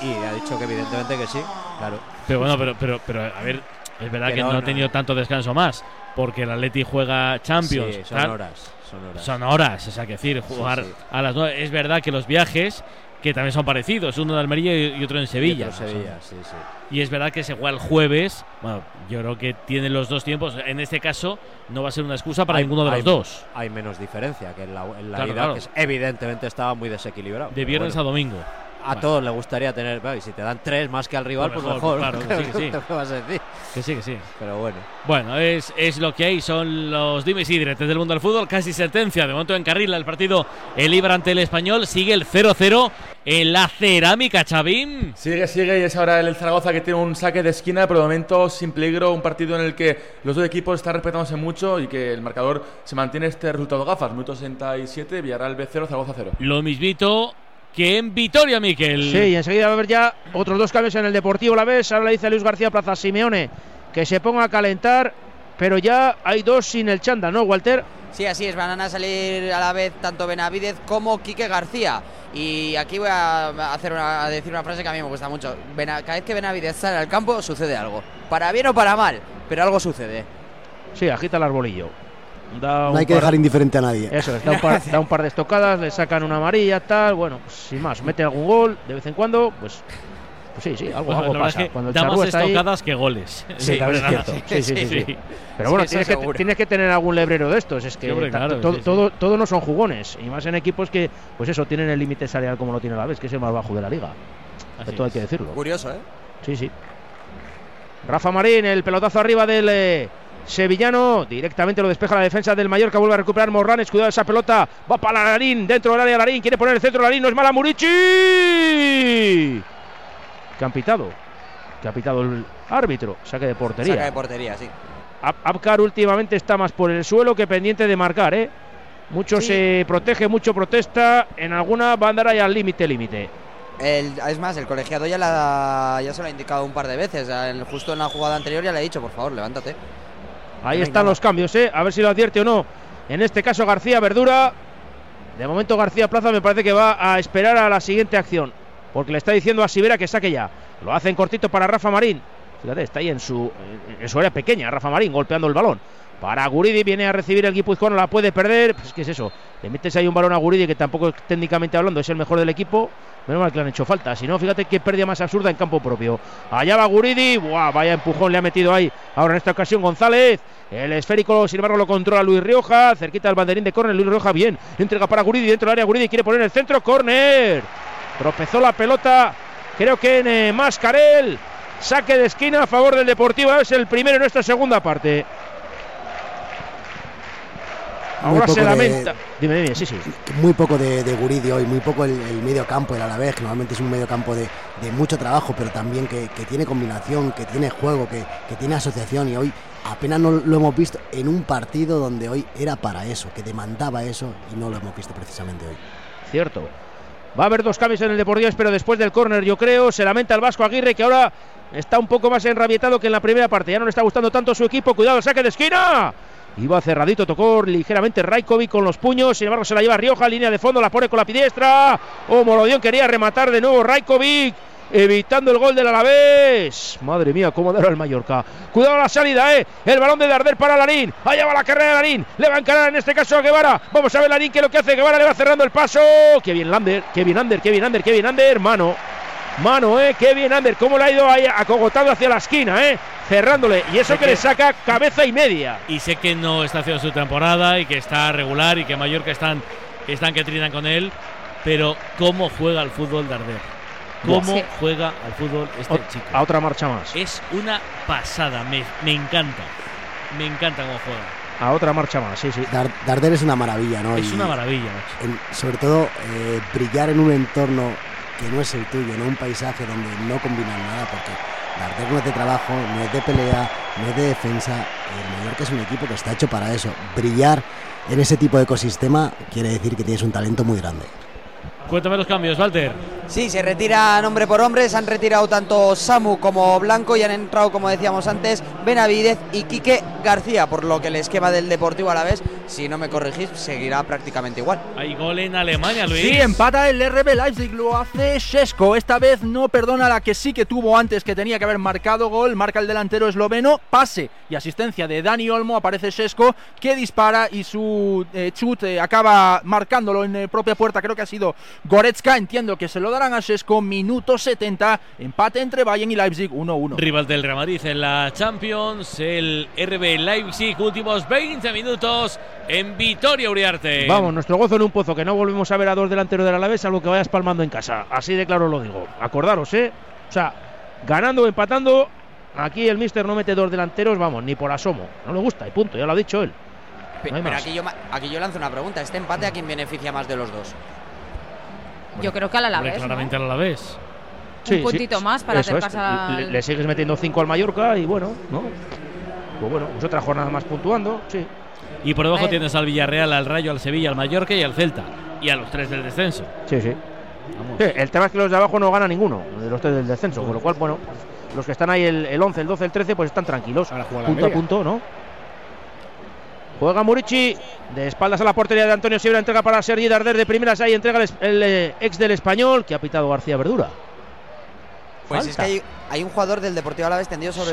Y ha dicho que evidentemente que sí, claro. Pero bueno, pero, pero, pero a ver, es verdad Que que, no, no, ha no. tenido tanto descanso más, porque el Atleti juega Champions. Sí, son tal. horas, son horas. Son horas, o sea, que decir, jugar sí. a las 9. Es verdad que los viajes, que también son parecidos, uno de Almería y otro en Sevilla. Y otro Sevilla, Son- sí, sí. Y es verdad que se juega el jueves. Bueno, yo creo que tienen los dos tiempos. En este caso, no va a ser una excusa para Hay- ninguno de los dos. Hay menos diferencia que en la, en la Claro, que es- evidentemente estaba muy desequilibrado. De viernes bueno. a domingo. A todos les gustaría tener, y si te dan tres más que al rival, Pues pues mejor, mejor. claro, que sí, que sí. ¿Qué vas a decir? Que sí, que sí. Pero bueno. Bueno, es, es lo que hay, son los dimes y diretes del mundo del fútbol, casi sentencia. De momento encarrila el partido el Ibar ante el español, sigue el 0-0 en la cerámica, Chavín. Sigue, sigue y es ahora el Zaragoza que tiene un saque de esquina, pero de momento sin peligro, un partido en el que los dos equipos están respetándose mucho y que el marcador se mantiene este resultado gafas. Minuto 67, Villarreal B0, Zaragoza 0. Lo mismito que en Vitoria, Miquel. Sí, y enseguida va a haber ya otros dos cambios en el Deportivo La Vez. Ahora le dice a Luis García Plaza Simeone que se ponga a calentar, pero ya hay dos sin el chanda, ¿no, Walter? Sí, así es, van a salir a la vez tanto Benavidez como Quique García. Y aquí voy a, hacer una, a decir una frase que a mí me gusta mucho. Bena- cada vez que Benavidez sale al campo sucede algo. Para bien o para mal, pero algo sucede. Sí, agita el arbolillo. Da No hay que dejar indiferente a nadie. Eso es, da un, par, da un par de estocadas, le sacan una amarilla, tal, bueno, pues, sin más, mete algún gol de vez en cuando, pues, pues sí, sí, algo, Bueno, algo pasa. es que Cuando el da más está ahí- estocadas que goles. Sí, también es cierto. Sí, sí, sí, sí. Pero bueno, Sí, tienes, que, tienes que tener algún lebrero de estos. Es que Sí, claro, todo, sí, sí. todo, todo no son jugones. Y más en equipos que, pues eso, tienen el límite salarial como lo tiene la vez, que es el más bajo de la liga. Así Esto hay es. que decirlo. Curioso, ¿eh? Sí, sí. Rafa Marín, el pelotazo arriba del, eh, sevillano. Directamente lo despeja la defensa del Mallorca. Vuelve a recuperar Morranes. Cuidado esa pelota. Va para Larín. Dentro del área Larín. Quiere poner el centro Larín. No es mala Murici. Que han pitado. Que ha pitado el árbitro. Saque de portería. Saque de portería, sí. Abkar últimamente está más por el suelo que pendiente de marcar, ¿eh? Mucho se protege, mucho protesta. En alguna va a andar ahí al límite, límite. es más, el colegiado ya, la, ya se lo ha indicado un par de veces. Justo en la jugada anterior ya le ha dicho, por favor, levántate. Ahí están los cambios, ¿eh? A ver si lo advierte o no. En este caso, García Verdura. De momento, García Plaza me parece que va a esperar a la siguiente acción. Porque le está diciendo a Sibera que saque ya. Lo hace en cortito para Rafa Marín. Fíjate, está ahí en su, en su área pequeña, Rafa Marín golpeando el balón. Para Guridi, viene a recibir el no la puede perder. Pues, ¿qué es eso? Le metes ahí un balón a Guridi, que tampoco técnicamente hablando es el mejor del equipo. Menos mal que le han hecho falta. Si no, fíjate qué pérdida más absurda en campo propio. Allá va Guridi. Buah, vaya empujón le ha metido ahí. Ahora en esta ocasión González. El esférico, sin embargo, lo controla Luis Rioja. Cerquita del banderín de córner. Luis Rioja bien. Entrega para Guridi dentro del área. Guridi quiere poner el centro. Córner. Tropezó la pelota. Creo que en eh, Mascarel. Saque de esquina a favor del Deportivo. Es el primero en esta segunda parte. Ahora se lamenta. dime, dime, sí, sí. Muy poco de, de Guridi hoy, muy poco el, medio campo, el Alavés, que normalmente es un medio campo de, mucho trabajo, pero también que, tiene combinación, que tiene juego, que, tiene asociación y hoy apenas no lo hemos visto en un partido donde hoy era para eso, que demandaba eso y no lo hemos visto precisamente hoy. Cierto. Va a haber dos cambios en el Deportivo, pero después del córner, yo creo. Se lamenta el Vasco Aguirre, que ahora está un poco más enrabietado que en la primera parte. Ya no le está gustando tanto su equipo. Cuidado, saque de esquina. Iba cerradito, tocó ligeramente Raikovic con los puños. Sin embargo, se la lleva Rioja, línea de fondo, la pone con la pidiestra. Oh, Molodión quería rematar de nuevo Raikovic. Evitando el gol del Alavés. Madre mía, cómo dará el Mallorca. Cuidado la salida, eh. El balón de Darder para Larín. Allá va la carrera de Larín. Le va a encarar en este caso a Guevara. Vamos a ver Larín que lo que hace. Guevara le va cerrando el paso. Qué bien Lander, qué bien Ander, qué bien Ander, qué bien Ander. Mano. Mano, eh. Qué bien Ander. Cómo le ha ido ahí acogotado hacia la esquina, eh cerrándole. Y eso que, le saca cabeza y media. Y sé que no está haciendo su temporada y que está regular y que Mallorca están, están que trinan con él. Pero cómo juega el fútbol Darder. Cómo juega al fútbol este chico. A otra marcha más. Es una pasada. Me, me encanta. Me encanta cómo juega. A otra marcha más, sí, sí. Darder es una maravilla, ¿no? Es una maravilla, sobre todo, eh, brillar en un entorno que no es el tuyo, no un paisaje donde no combinan nada, porque Darder no es de trabajo, no es de pelea, no es de defensa. El Mallorca es un equipo que está hecho para eso. Brillar en ese tipo de ecosistema quiere decir que tienes un talento muy grande. Cuéntame los cambios, Walter. Sí, se retiran hombre por hombre, se han retirado tanto Samu como Blanco y han entrado, como decíamos antes, Benavidez y Quique García, por lo que el esquema del Deportivo a la vez, si no me corregís, seguirá prácticamente igual. Hay gol en Alemania, Luis. Sí, empata el RB Leipzig, lo hace Shesko. Esta vez no perdona la que sí que tuvo antes, que tenía que haber marcado gol. Marca el delantero esloveno, pase y asistencia de Dani Olmo. Aparece Shesko, que dispara y su eh, chute eh, acaba marcándolo en eh, propia puerta. Creo que ha sido Goretzka. Entiendo que se lo darán a Shesko. Minuto 70, empate entre Bayern y Leipzig 1-1. Rival del Real Madrid en la Champions, el RB Leipzig, últimos 20 minutos en Vitoria Uriarte. Vamos, nuestro gozo en un pozo, que no volvemos a ver a dos delanteros de la Alavés, algo que vayas palmando en casa. Así de claro lo digo. Acordaros, ¿eh? O sea, ganando o empatando, aquí el Mister no mete dos delanteros, vamos, ni por asomo. No le gusta, y punto, ya lo ha dicho él. pero aquí yo, aquí yo lanzo una pregunta. ¿Este empate a quién beneficia más de los dos? yo creo que al Alavés. Claramente al Alavés. un puntito más para acercarse le, le, sigues metiendo cinco al Mallorca y bueno, ¿no? Pues bueno, pues otra jornada más puntuando, sí. Y por debajo tienes al Villarreal, al Rayo, al Sevilla, al Mallorca y al Celta. Y a los tres del descenso. Sí, sí. el tema es que los de abajo no gana ninguno de los tres del descenso. Con lo cual, bueno, los que están ahí el, el 11, el 12, el 13, pues están tranquilos. punto a punto, ¿no? Juega Murici de espaldas a la portería de Antonio Sierra. Entrega para Sergi Darder de primeras. Ahí entrega el, eh, ex del español que ha pitado García Verdura. Pues es que hay, un jugador del Deportivo Alavés tendido sobre